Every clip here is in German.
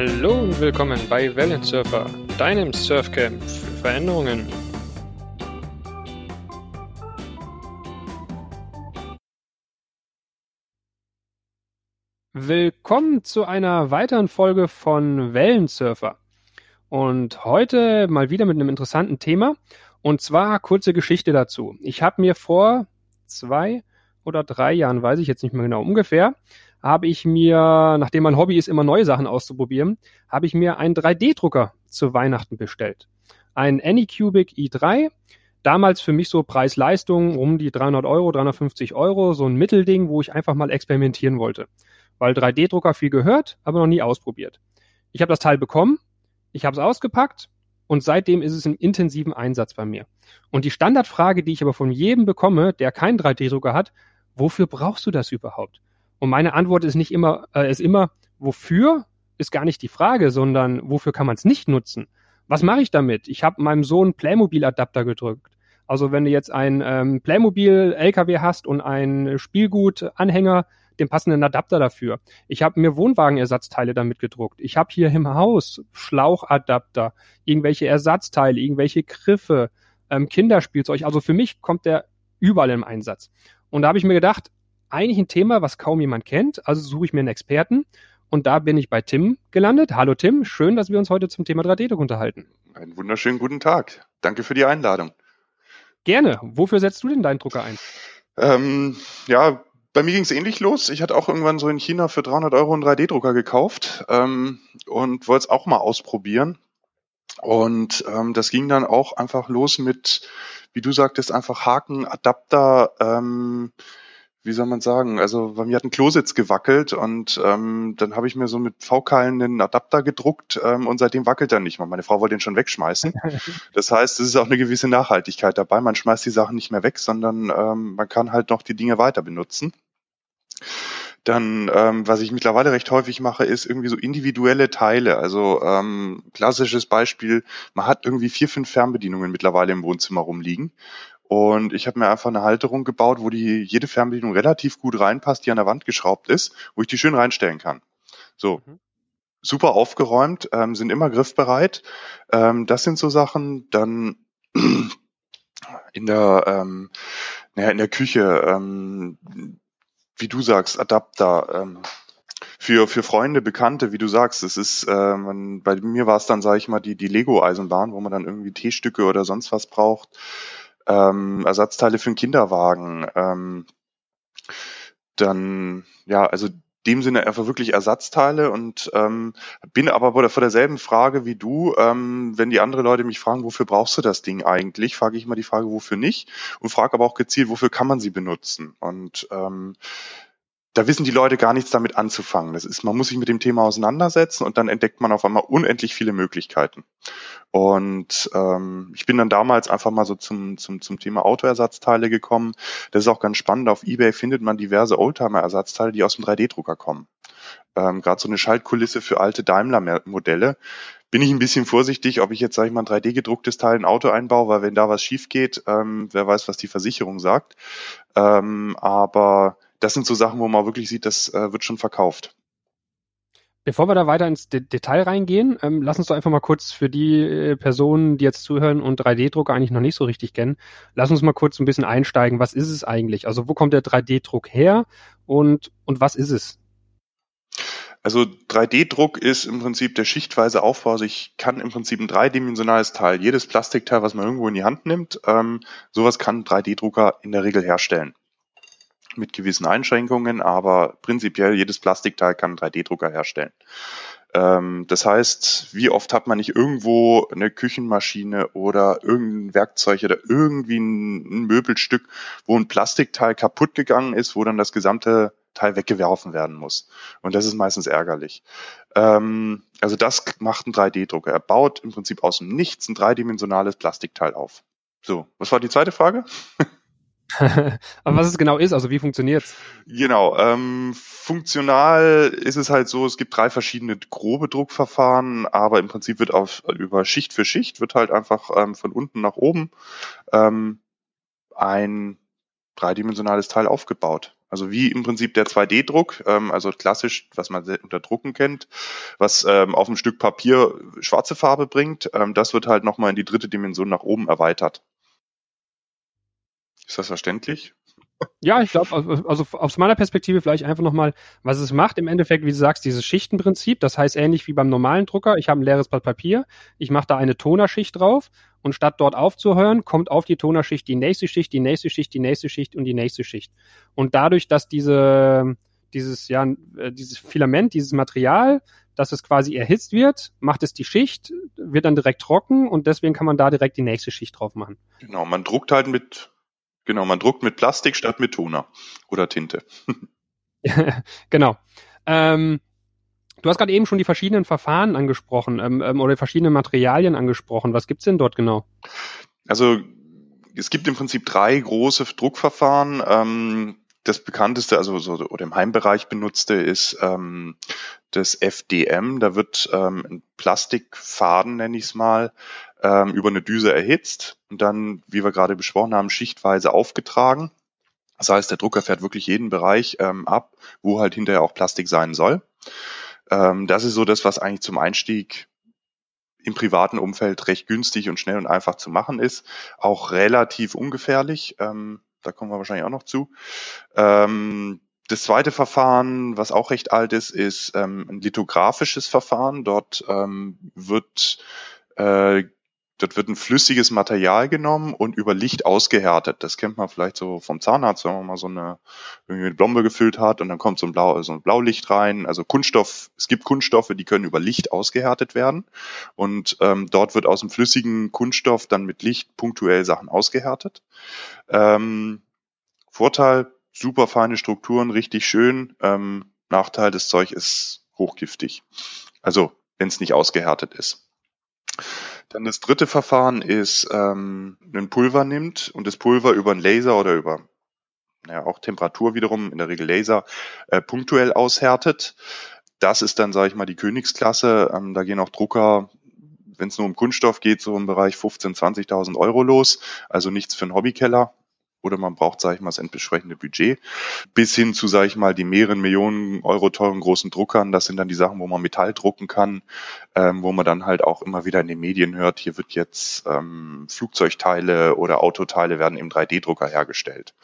Hallo und willkommen bei Wellensurfer, deinem Surfcamp für Veränderungen. Willkommen zu einer weiteren Folge von Wellensurfer. Und heute mal wieder mit einem interessanten Thema. Und zwar kurze Geschichte dazu. Ich habe mir vor zwei oder drei Jahren, weiß ich jetzt nicht mehr genau, ungefähr, habe ich mir, nachdem mein Hobby ist, immer neue Sachen auszuprobieren, habe ich mir einen 3D-Drucker zu Weihnachten bestellt. Ein Anycubic i3, damals für mich so Preis-Leistung um die 300 Euro, 350 Euro, so ein Mittelding, wo ich einfach mal experimentieren wollte. Weil 3D-Drucker viel gehört, aber noch nie ausprobiert. Ich habe das Teil bekommen, ich habe es ausgepackt und seitdem ist es im intensiven Einsatz bei mir. Und die Standardfrage, die ich aber von jedem bekomme, der keinen 3D-Drucker hat, wofür brauchst du das überhaupt? Und meine Antwort ist nicht immer, äh, ist immer, wofür ist gar nicht die Frage, sondern wofür kann man es nicht nutzen? Was mache ich damit? Ich habe meinem Sohn Playmobil-Adapter gedrückt. Also wenn du jetzt ein ähm, Playmobil-LKW hast und ein Spielgut-Anhänger, den passenden Adapter dafür. Ich habe mir Wohnwagenersatzteile damit gedruckt. Ich habe hier im Haus Schlauchadapter, irgendwelche Ersatzteile, irgendwelche Griffe, ähm, Kinderspielzeug. Also für mich kommt der überall im Einsatz. Und da habe ich mir gedacht, eigentlich ein Thema, was kaum jemand kennt. Also suche ich mir einen Experten. Und da bin ich bei Tim gelandet. Hallo Tim, schön, dass wir uns heute zum Thema 3D-Druck unterhalten. Einen wunderschönen guten Tag. Danke für die Einladung. Gerne. Wofür setzt du denn deinen Drucker ein? Ähm, ja, bei mir ging es ähnlich los. Ich hatte auch irgendwann so in China für 300 Euro einen 3D-Drucker gekauft ähm, und wollte es auch mal ausprobieren. Und ähm, das ging dann auch einfach los mit, wie du sagtest, einfach Haken, Adapter, ähm, wie soll man sagen, also bei mir hat ein Klositz gewackelt und ähm, dann habe ich mir so mit V-Keilen einen Adapter gedruckt ähm, und seitdem wackelt er nicht mehr. Meine Frau wollte den schon wegschmeißen. Das heißt, es ist auch eine gewisse Nachhaltigkeit dabei. Man schmeißt die Sachen nicht mehr weg, sondern ähm, man kann halt noch die Dinge weiter benutzen. Dann, ähm, was ich mittlerweile recht häufig mache, ist irgendwie so individuelle Teile. Also ähm, klassisches Beispiel, man hat irgendwie vier, fünf Fernbedienungen mittlerweile im Wohnzimmer rumliegen. Und ich habe mir einfach eine Halterung gebaut, wo die jede Fernbedienung relativ gut reinpasst, die an der Wand geschraubt ist, wo ich die schön reinstellen kann. So. Mhm. Super aufgeräumt, ähm, sind immer griffbereit. Ähm, das sind so Sachen. Dann in der, ähm, naja, in der Küche, ähm, wie du sagst, Adapter. Ähm, für, für Freunde, Bekannte, wie du sagst, es ist, äh, man, bei mir war es dann, sage ich mal, die, die Lego-Eisenbahn, wo man dann irgendwie T-Stücke oder sonst was braucht ähm, Ersatzteile für einen Kinderwagen. Ähm, dann, ja, also dem Sinne einfach wirklich Ersatzteile und ähm, bin aber vor derselben Frage wie du, ähm, wenn die andere Leute mich fragen, wofür brauchst du das Ding eigentlich, frage ich immer die Frage, wofür nicht und frage aber auch gezielt, wofür kann man sie benutzen und ähm, da wissen die Leute gar nichts damit anzufangen. Das ist, man muss sich mit dem Thema auseinandersetzen und dann entdeckt man auf einmal unendlich viele Möglichkeiten. Und ähm, ich bin dann damals einfach mal so zum, zum, zum Thema Autoersatzteile gekommen. Das ist auch ganz spannend. Auf Ebay findet man diverse Oldtimer-Ersatzteile, die aus dem 3D-Drucker kommen. Ähm, Gerade so eine Schaltkulisse für alte Daimler-Modelle. Bin ich ein bisschen vorsichtig, ob ich jetzt, sage ich mal, ein 3D-gedrucktes Teil in ein Auto einbaue, weil wenn da was schief geht, ähm, wer weiß, was die Versicherung sagt. Ähm, aber das sind so Sachen, wo man wirklich sieht, das äh, wird schon verkauft. Bevor wir da weiter ins De Detail reingehen, ähm, lass uns doch einfach mal kurz für die äh, Personen, die jetzt zuhören und 3D-Drucker eigentlich noch nicht so richtig kennen, lass uns mal kurz ein bisschen einsteigen. Was ist es eigentlich? Also wo kommt der 3D-Druck her und, und was ist es? Also 3D-Druck ist im Prinzip der schichtweise Aufbau. Also ich kann im Prinzip ein dreidimensionales Teil, jedes Plastikteil, was man irgendwo in die Hand nimmt, ähm, sowas kann ein 3D-Drucker in der Regel herstellen mit gewissen Einschränkungen, aber prinzipiell jedes Plastikteil kann einen 3D-Drucker herstellen. Ähm, das heißt, wie oft hat man nicht irgendwo eine Küchenmaschine oder irgendein Werkzeug oder irgendwie ein, ein Möbelstück, wo ein Plastikteil kaputt gegangen ist, wo dann das gesamte Teil weggeworfen werden muss. Und das ist meistens ärgerlich. Ähm, also das macht ein 3D-Drucker. Er baut im Prinzip aus dem Nichts ein dreidimensionales Plastikteil auf. So, was war die zweite Frage? Aber was es genau ist, also wie funktioniert's? Genau, ähm, funktional ist es halt so, es gibt drei verschiedene grobe Druckverfahren, aber im Prinzip wird auf über Schicht für Schicht wird halt einfach ähm, von unten nach oben ähm, ein dreidimensionales Teil aufgebaut. Also wie im Prinzip der 2D-Druck, ähm, also klassisch, was man unter Drucken kennt, was ähm, auf einem Stück Papier schwarze Farbe bringt, ähm, das wird halt nochmal in die dritte Dimension nach oben erweitert. Ist das verständlich? Ja, ich glaube, also aus meiner Perspektive vielleicht einfach nochmal, was es macht. Im Endeffekt, wie du sagst, dieses Schichtenprinzip. Das heißt ähnlich wie beim normalen Drucker. Ich habe ein leeres Blatt Papier, ich mache da eine Tonerschicht drauf und statt dort aufzuhören, kommt auf die Tonerschicht die nächste Schicht, die nächste Schicht, die nächste Schicht und die nächste Schicht. Und dadurch, dass diese, dieses, ja, äh, dieses Filament, dieses Material, dass es quasi erhitzt wird, macht es die Schicht, wird dann direkt trocken und deswegen kann man da direkt die nächste Schicht drauf machen. Genau, man druckt halt mit Genau, man druckt mit Plastik statt mit Toner oder Tinte. genau. Ähm, du hast gerade eben schon die verschiedenen Verfahren angesprochen ähm, ähm, oder verschiedene Materialien angesprochen. Was gibt's denn dort genau? Also es gibt im Prinzip drei große Druckverfahren. Ähm, das bekannteste, also so, oder im Heimbereich benutzte, ist ähm, das FDM. Da wird ähm, ein Plastikfaden, nenne ich es mal, ähm, über eine Düse erhitzt und dann, wie wir gerade besprochen haben, schichtweise aufgetragen. Das heißt, der Drucker fährt wirklich jeden Bereich ähm, ab, wo halt hinterher auch Plastik sein soll. Ähm, das ist so das, was eigentlich zum Einstieg im privaten Umfeld recht günstig und schnell und einfach zu machen ist. Auch relativ ungefährlich. Ähm, da kommen wir wahrscheinlich auch noch zu. Ähm, das zweite Verfahren, was auch recht alt ist, ist ähm, ein lithografisches Verfahren. Dort ähm, wird äh, Dort wird ein flüssiges Material genommen und über Licht ausgehärtet. Das kennt man vielleicht so vom Zahnarzt, wenn man mal so eine, irgendwie eine Blombe gefüllt hat und dann kommt so ein, Blau, so ein Blaulicht rein. Also Kunststoff, es gibt Kunststoffe, die können über Licht ausgehärtet werden. Und ähm, dort wird aus dem flüssigen Kunststoff dann mit Licht punktuell Sachen ausgehärtet. Ähm, Vorteil, super feine Strukturen, richtig schön. Ähm, Nachteil, das Zeug ist hochgiftig. Also, wenn es nicht ausgehärtet ist. Dann das dritte Verfahren ist, ähm, ein Pulver nimmt und das Pulver über einen Laser oder über ja, auch Temperatur wiederum, in der Regel Laser, äh, punktuell aushärtet. Das ist dann, sage ich mal, die Königsklasse. Ähm, da gehen auch Drucker, wenn es nur um Kunststoff geht, so im Bereich 15.000, 20.000 Euro los. Also nichts für einen Hobbykeller oder man braucht, sage ich mal, das entsprechende Budget, bis hin zu, sage ich mal, die mehreren Millionen Euro teuren großen Druckern. Das sind dann die Sachen, wo man Metall drucken kann, ähm, wo man dann halt auch immer wieder in den Medien hört, hier wird jetzt ähm, Flugzeugteile oder Autoteile werden im 3D-Drucker hergestellt.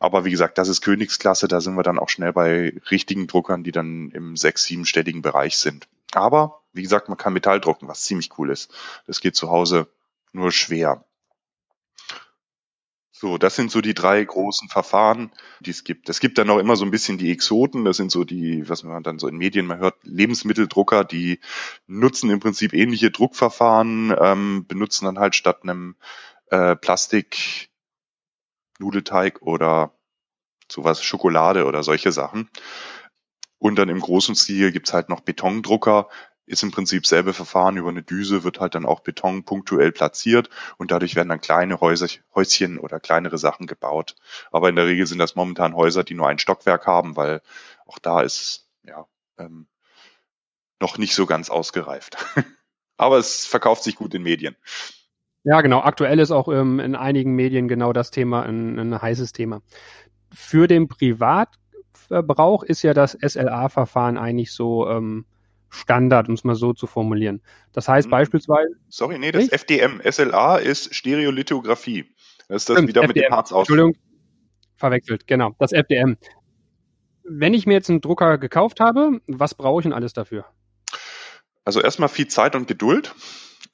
Aber wie gesagt, das ist Königsklasse, da sind wir dann auch schnell bei richtigen Druckern, die dann im sechs-, siebenstelligen Bereich sind. Aber, wie gesagt, man kann Metall drucken, was ziemlich cool ist. Das geht zu Hause nur schwer. So, das sind so die drei großen Verfahren, die es gibt. Es gibt dann auch immer so ein bisschen die Exoten, das sind so die, was man dann so in Medien mal hört, Lebensmitteldrucker, die nutzen im Prinzip ähnliche Druckverfahren, ähm, benutzen dann halt statt einem äh, Plastik Nudelteig oder sowas Schokolade oder solche Sachen. Und dann im großen Stil gibt's halt noch Betondrucker, ist im Prinzip selbe Verfahren über eine Düse, wird halt dann auch Beton punktuell platziert und dadurch werden dann kleine Häuser, Häuschen oder kleinere Sachen gebaut. Aber in der Regel sind das momentan Häuser, die nur ein Stockwerk haben, weil auch da ist ja ähm, noch nicht so ganz ausgereift. Aber es verkauft sich gut in Medien. Ja, genau. Aktuell ist auch ähm, in einigen Medien genau das Thema ein, ein heißes Thema. Für den Privatverbrauch ist ja das SLA-Verfahren eigentlich so ähm, Standard, um es mal so zu formulieren. Das heißt hm. beispielsweise. Sorry, nee, das nicht? FDM. SLA ist Stereolithografie. Das ist das Stimmt, wieder FDM. mit dem Harz aus. Entschuldigung, verwechselt, genau. Das FDM. Wenn ich mir jetzt einen Drucker gekauft habe, was brauche ich denn alles dafür? Also erstmal viel Zeit und Geduld.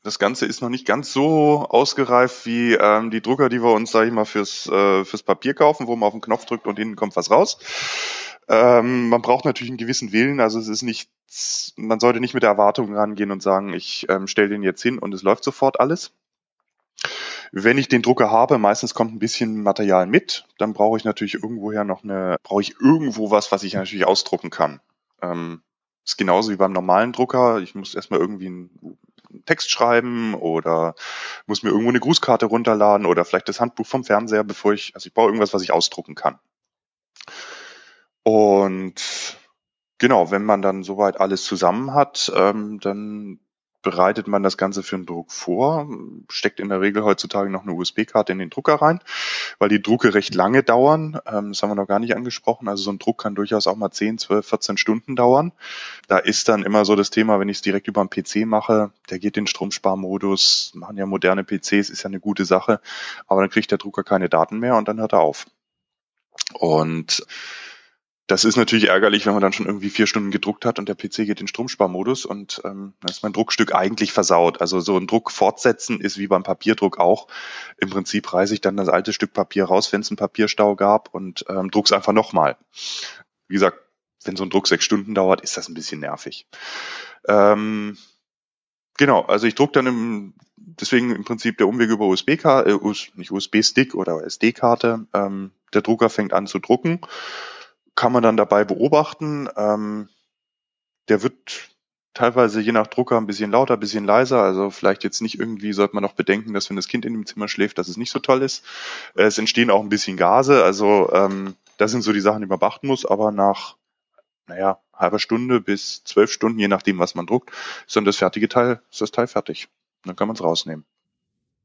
Das Ganze ist noch nicht ganz so ausgereift wie ähm, die Drucker, die wir uns, sage ich mal, fürs, äh, fürs Papier kaufen, wo man auf den Knopf drückt und hinten kommt was raus. Ähm, man braucht natürlich einen gewissen Willen, also es ist nicht, man sollte nicht mit der Erwartung rangehen und sagen, ich ähm, stelle den jetzt hin und es läuft sofort alles. Wenn ich den Drucker habe, meistens kommt ein bisschen Material mit, dann brauche ich natürlich irgendwoher noch eine, brauche ich irgendwo was, was ich natürlich ausdrucken kann. Ähm, ist genauso wie beim normalen Drucker. Ich muss erstmal irgendwie einen Text schreiben oder muss mir irgendwo eine Grußkarte runterladen oder vielleicht das Handbuch vom Fernseher, bevor ich, also ich brauche irgendwas, was ich ausdrucken kann. Und genau, wenn man dann soweit alles zusammen hat, ähm, dann bereitet man das Ganze für den Druck vor, steckt in der Regel heutzutage noch eine USB-Karte in den Drucker rein, weil die Drucke recht lange dauern. Ähm, das haben wir noch gar nicht angesprochen. Also so ein Druck kann durchaus auch mal 10, 12, 14 Stunden dauern. Da ist dann immer so das Thema, wenn ich es direkt über einen PC mache, der geht in Stromsparmodus, machen ja moderne PCs, ist ja eine gute Sache, aber dann kriegt der Drucker keine Daten mehr und dann hört er auf. Und das ist natürlich ärgerlich, wenn man dann schon irgendwie vier Stunden gedruckt hat und der PC geht in Stromsparmodus und ähm, dann ist mein Druckstück eigentlich versaut. Also so ein Druck fortsetzen ist wie beim Papierdruck auch. Im Prinzip reiße ich dann das alte Stück Papier raus, wenn es einen Papierstau gab und ähm, druck's einfach nochmal. Wie gesagt, wenn so ein Druck sechs Stunden dauert, ist das ein bisschen nervig. Ähm, genau, also ich druck dann im, deswegen im Prinzip der Umweg über USB-Karte, äh, nicht USB-Stick oder SD-Karte. Ähm, der Drucker fängt an zu drucken kann man dann dabei beobachten. Ähm, der wird teilweise je nach Drucker ein bisschen lauter, ein bisschen leiser. Also vielleicht jetzt nicht irgendwie, sollte man noch bedenken, dass wenn das Kind in dem Zimmer schläft, dass es nicht so toll ist. Äh, es entstehen auch ein bisschen Gase. Also ähm, das sind so die Sachen, die man beachten muss. Aber nach, naja, halber Stunde bis zwölf Stunden, je nachdem, was man druckt, ist dann das fertige Teil, ist das Teil fertig. Dann kann man es rausnehmen.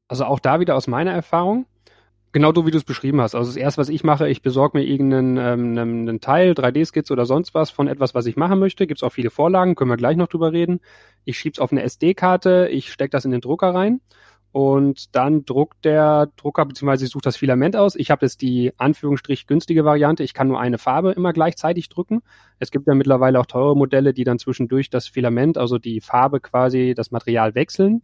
Also auch da wieder aus meiner Erfahrung. Genau so, wie du es beschrieben hast. Also das erste, was ich mache, ich besorge mir irgendeinen ähm, einen, Teil, 3D-Skizze oder sonst was von etwas, was ich machen möchte. Gibt es auch viele Vorlagen, können wir gleich noch drüber reden. Ich schiebe es auf eine SD-Karte, ich stecke das in den Drucker rein und dann druckt der Drucker, ich suche das Filament aus. Ich habe jetzt die Anführungsstrich günstige Variante. Ich kann nur eine Farbe immer gleichzeitig drücken. Es gibt ja mittlerweile auch teure Modelle, die dann zwischendurch das Filament, also die Farbe quasi, das Material wechseln.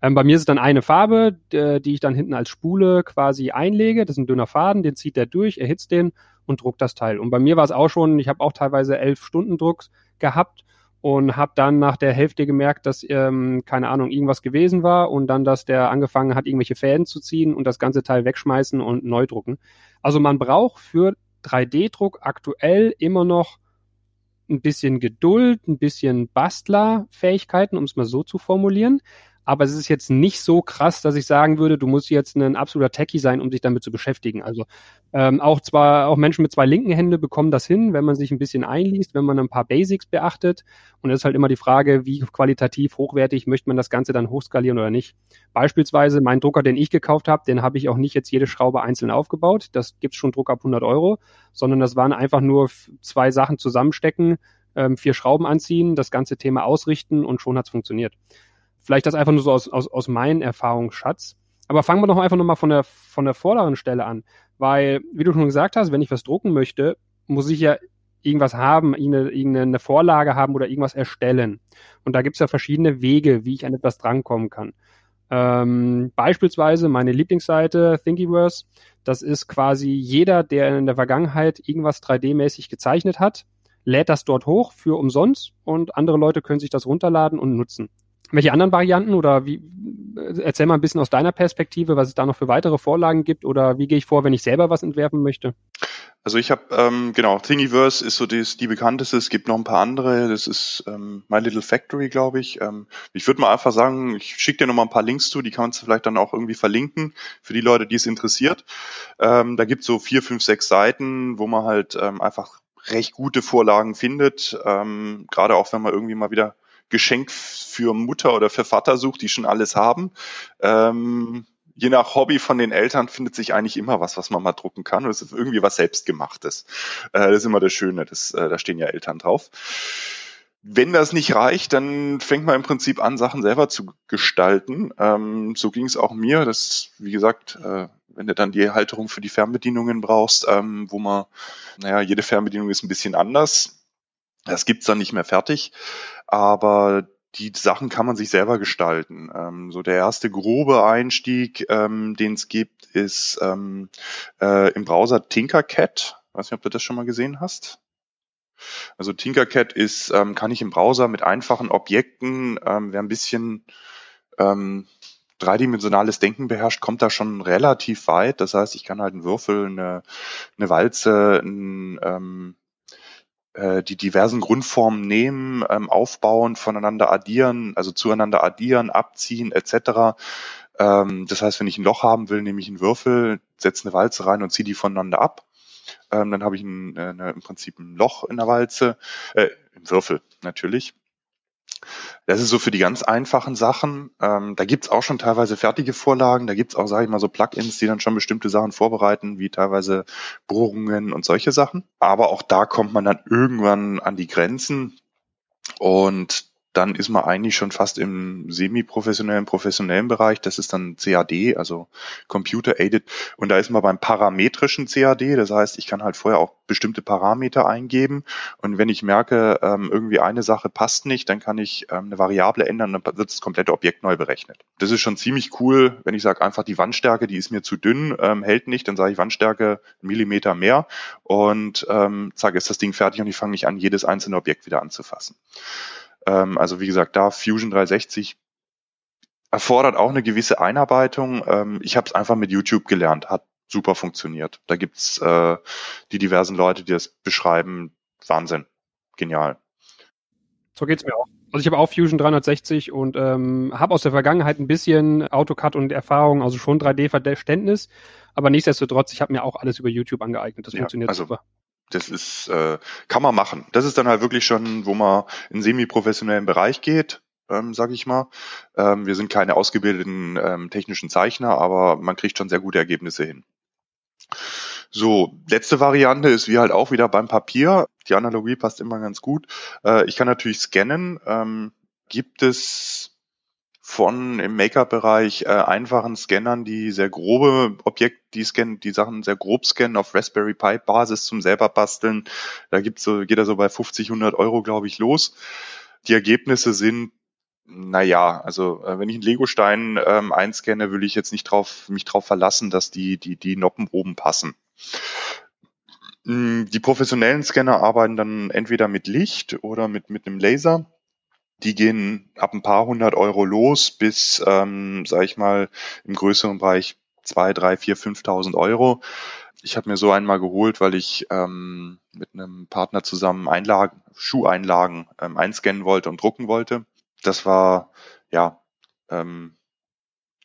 Ähm, bei mir ist es dann eine Farbe, die ich dann hinten als Spule quasi einlege. Das ist ein dünner Faden, den zieht er durch, erhitzt den und druckt das Teil. Und bei mir war es auch schon, ich habe auch teilweise elf Stunden Drucks gehabt und habe dann nach der Hälfte gemerkt, dass ähm, keine Ahnung irgendwas gewesen war und dann, dass der angefangen hat, irgendwelche Fäden zu ziehen und das ganze Teil wegschmeißen und neu drucken. Also man braucht für 3D-Druck aktuell immer noch ein bisschen Geduld, ein bisschen Bastlerfähigkeiten, um es mal so zu formulieren aber es ist jetzt nicht so krass, dass ich sagen würde, du musst jetzt ein absoluter Techie sein, um sich damit zu beschäftigen. Also ähm, auch zwar auch Menschen mit zwei linken Hände bekommen das hin, wenn man sich ein bisschen einliest, wenn man ein paar Basics beachtet. Und es ist halt immer die Frage, wie qualitativ hochwertig möchte man das Ganze dann hochskalieren oder nicht. Beispielsweise mein Drucker, den ich gekauft habe, den habe ich auch nicht jetzt jede Schraube einzeln aufgebaut. Das gibt's schon Druck ab 100 Euro, sondern das waren einfach nur zwei Sachen zusammenstecken, ähm, vier Schrauben anziehen, das ganze Thema ausrichten und schon hat's funktioniert. Vielleicht das einfach nur so aus, aus, aus meinem Erfahrungsschatz. Aber fangen wir doch einfach nochmal von der, von der vorderen Stelle an. Weil, wie du schon gesagt hast, wenn ich was drucken möchte, muss ich ja irgendwas haben, irgendeine, Vorlage haben oder irgendwas erstellen. Und da gibt es ja verschiedene Wege, wie ich an etwas drankommen kann. Ähm, beispielsweise meine Lieblingsseite Thingiverse. Das ist quasi jeder, der in der Vergangenheit irgendwas 3D-mäßig gezeichnet hat, lädt das dort hoch für umsonst und andere Leute können sich das runterladen und nutzen. Welche anderen Varianten oder wie, erzähl mal ein bisschen aus deiner Perspektive, was es da noch für weitere Vorlagen gibt oder wie gehe ich vor, wenn ich selber was entwerfen möchte? Also ich habe, ähm, genau, Thingiverse ist so die, die bekannteste, es gibt noch ein paar andere, das ist ähm, My Little Factory, glaube ich. Ähm, ich würde mal einfach sagen, ich schicke dir noch mal ein paar Links zu, die kannst du vielleicht dann auch irgendwie verlinken für die Leute, die es interessiert. Ähm, da gibt es so vier, fünf, sechs Seiten, wo man halt ähm, einfach recht gute Vorlagen findet, ähm, gerade auch wenn man irgendwie mal wieder Geschenk für Mutter oder für Vater sucht, die schon alles haben. Ähm, je nach Hobby von den Eltern findet sich eigentlich immer was, was man mal drucken kann. Und es ist irgendwie was Selbstgemachtes. Äh, das ist immer das Schöne, das, äh, da stehen ja Eltern drauf. Wenn das nicht reicht, dann fängt man im Prinzip an, Sachen selber zu gestalten. Ähm, so ging es auch mir. Das, wie gesagt, äh, wenn du dann die Halterung für die Fernbedienungen brauchst, ähm, wo man, naja, jede Fernbedienung ist ein bisschen anders. Das gibt's dann nicht mehr fertig, aber die Sachen kann man sich selber gestalten. Ähm, so der erste grobe Einstieg, ähm, den es gibt, ist ähm, äh, im Browser Tinkercad. weiß nicht, ob du das schon mal gesehen hast. Also Tinkercad ist, ähm, kann ich im Browser mit einfachen Objekten, ähm, wer ein bisschen ähm, dreidimensionales Denken beherrscht, kommt da schon relativ weit. Das heißt, ich kann halt einen Würfel, eine, eine Walze, ein, ähm, äh, die diversen Grundformen nehmen, ähm, aufbauen, voneinander addieren, also zueinander addieren, abziehen etc. Ähm, das heißt, wenn ich ein Loch haben will, nehme ich einen Würfel, setze eine Walze rein und ziehe die voneinander ab. Ähm, dann habe ich ein, äh, eine, im Prinzip ein Loch in der Walze, äh, im Würfel natürlich. Das ist so für die ganz einfachen Sachen. Ähm, da gibt's auch schon teilweise fertige Vorlagen. Da gibt's auch, sage ich mal, so Plugins, die dann schon bestimmte Sachen vorbereiten, wie teilweise Bohrungen und solche Sachen. Aber auch da kommt man dann irgendwann an die Grenzen. Und dann ist man eigentlich schon fast im semi-professionellen, professionellen Bereich. Das ist dann CAD, also Computer Aided. Und da ist man beim parametrischen CAD. Das heißt, ich kann halt vorher auch bestimmte Parameter eingeben. Und wenn ich merke, ähm, irgendwie eine Sache passt nicht, dann kann ich ähm, eine Variable ändern, dann wird das komplette Objekt neu berechnet. Das ist schon ziemlich cool, wenn ich sage, einfach die Wandstärke, die ist mir zu dünn, ähm, hält nicht, dann sage ich Wandstärke Millimeter mehr und ähm, zack, ist das Ding fertig und ich fange nicht an, jedes einzelne Objekt wieder anzufassen. Ähm, also wie gesagt, da Fusion 360 erfordert auch eine gewisse Einarbeitung. Ähm, ich habe es einfach mit YouTube gelernt, hat super funktioniert. Da gibt's äh, die diversen Leute, die das beschreiben. Wahnsinn. Genial. So geht's mir auch. Also ich habe auch Fusion 360 und ähm, habe aus der Vergangenheit ein bisschen AutoCAD und Erfahrung, also schon 3D-Verständnis, aber nichtsdestotrotz, ich habe mir auch alles über YouTube angeeignet. Das ja, funktioniert also super. Das ist, äh, kann man machen. Das ist dann halt wirklich schon, wo man in semi-professionellen Bereich geht, ähm, sage ich mal. Ähm, wir sind keine ausgebildeten ähm, technischen Zeichner, aber man kriegt schon sehr gute Ergebnisse hin. So, letzte Variante ist wie halt auch wieder beim Papier. Die Analogie passt immer ganz gut. Äh, ich kann natürlich scannen. Ähm, gibt es von im Make-up-Bereich äh, einfachen Scannern, die sehr grobe Objekte, die scannen, die Sachen sehr grob scannen auf Raspberry Pi Basis zum selber basteln. Da gibt's so, geht er so bei 50, 100 Euro, glaube ich, los. Die Ergebnisse sind naja, also äh, wenn ich einen Legostein ähm, einscanne, will ich jetzt nicht drauf, mich drauf verlassen, dass die, die, die Noppen oben passen. Hm, die professionellen Scanner arbeiten dann entweder mit Licht oder mit, mit einem Laser. Die gehen ab ein paar hundert Euro los bis, ähm, sag ich mal, im größeren Bereich zwei, drei, vier, fünftausend Euro. Ich habe mir so einmal geholt, weil ich ähm, mit einem Partner zusammen Einlagen, Schuheinlagen ähm, einscannen wollte und drucken wollte. Das war, ja, ähm,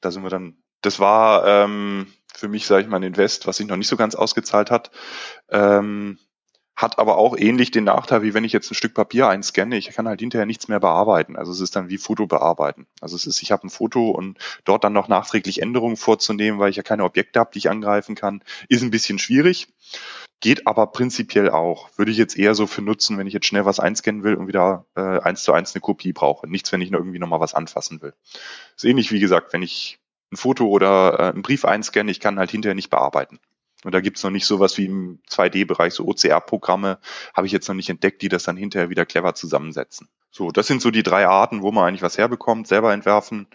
da sind wir dann, das war ähm, für mich, sage ich mal, ein Invest, was sich noch nicht so ganz ausgezahlt hat. Ähm, hat aber auch ähnlich den Nachteil, wie wenn ich jetzt ein Stück Papier einscanne, ich kann halt hinterher nichts mehr bearbeiten. Also es ist dann wie Foto bearbeiten. Also es ist, ich habe ein Foto und dort dann noch nachträglich Änderungen vorzunehmen, weil ich ja keine Objekte habe, die ich angreifen kann, ist ein bisschen schwierig. Geht aber prinzipiell auch. Würde ich jetzt eher so für nutzen, wenn ich jetzt schnell was einscannen will und wieder äh, eins zu eins eine Kopie brauche. Nichts, wenn ich nur irgendwie nochmal was anfassen will. Ist ähnlich wie gesagt, wenn ich ein Foto oder äh, einen Brief einscanne, ich kann halt hinterher nicht bearbeiten. Und da gibt's noch nicht sowas wie im 2D-Bereich, so OCR-Programme, habe ich jetzt noch nicht entdeckt, die das dann hinterher wieder clever zusammensetzen. So, das sind so die drei Arten, wo man eigentlich was herbekommt, selber entwerfen,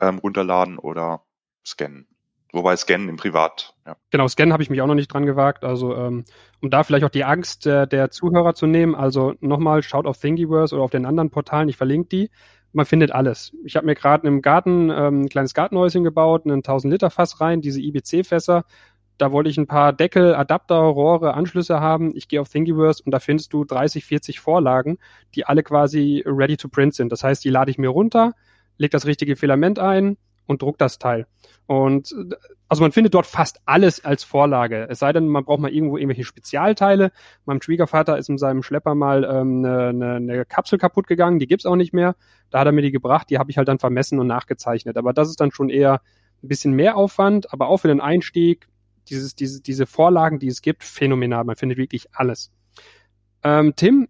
ähm, runterladen oder scannen. Wobei Scannen im Privat. Ja. Genau, Scannen habe ich mich auch noch nicht dran gewagt. Also ähm, um da vielleicht auch die Angst der, der Zuhörer zu nehmen. Also nochmal, schaut auf Thingiverse oder auf den anderen Portalen. Ich verlinke die. Man findet alles. Ich habe mir gerade im Garten ähm, ein kleines Gartenhäuschen gebaut, einen 1000 Liter Fass rein, diese IBC-Fässer da wollte ich ein paar Deckel, Adapter, Rohre, Anschlüsse haben. Ich gehe auf Thingiverse und da findest du 30, 40 Vorlagen, die alle quasi ready to print sind. Das heißt, die lade ich mir runter, leg das richtige Filament ein und druck das Teil. Und also man findet dort fast alles als Vorlage. Es sei denn, man braucht mal irgendwo irgendwelche Spezialteile. Meinem Schwiegervater ist in seinem Schlepper mal ähm, eine, eine, eine Kapsel kaputt gegangen, die gibt's auch nicht mehr. Da hat er mir die gebracht, die habe ich halt dann vermessen und nachgezeichnet. Aber das ist dann schon eher ein bisschen mehr Aufwand, aber auch für den Einstieg dieses, diese, diese Vorlagen, die es gibt, phänomenal. Man findet wirklich alles. Ähm, Tim,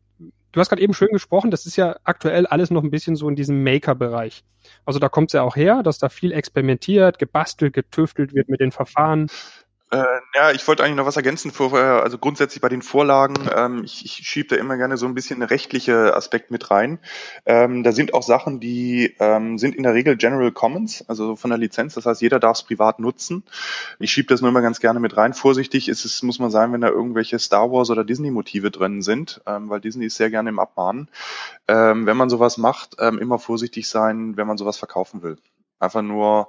du hast gerade eben schön gesprochen, das ist ja aktuell alles noch ein bisschen so in diesem Maker-Bereich. Also da kommt es ja auch her, dass da viel experimentiert, gebastelt, getüftelt wird mit den Verfahren. Äh, ja, ich wollte eigentlich noch was ergänzen vorher. Also grundsätzlich bei den Vorlagen, ähm, ich, ich schiebe da immer gerne so ein bisschen eine rechtliche Aspekt mit rein. Ähm, da sind auch Sachen, die ähm, sind in der Regel General Commons, also von der Lizenz. Das heißt, jeder darf es privat nutzen. Ich schiebe das nur immer ganz gerne mit rein. Vorsichtig ist es, muss man sagen, wenn da irgendwelche Star Wars oder Disney-Motive drin sind, ähm, weil Disney ist sehr gerne im Abmahnen. Ähm, wenn man sowas macht, ähm, immer vorsichtig sein, wenn man sowas verkaufen will. Einfach nur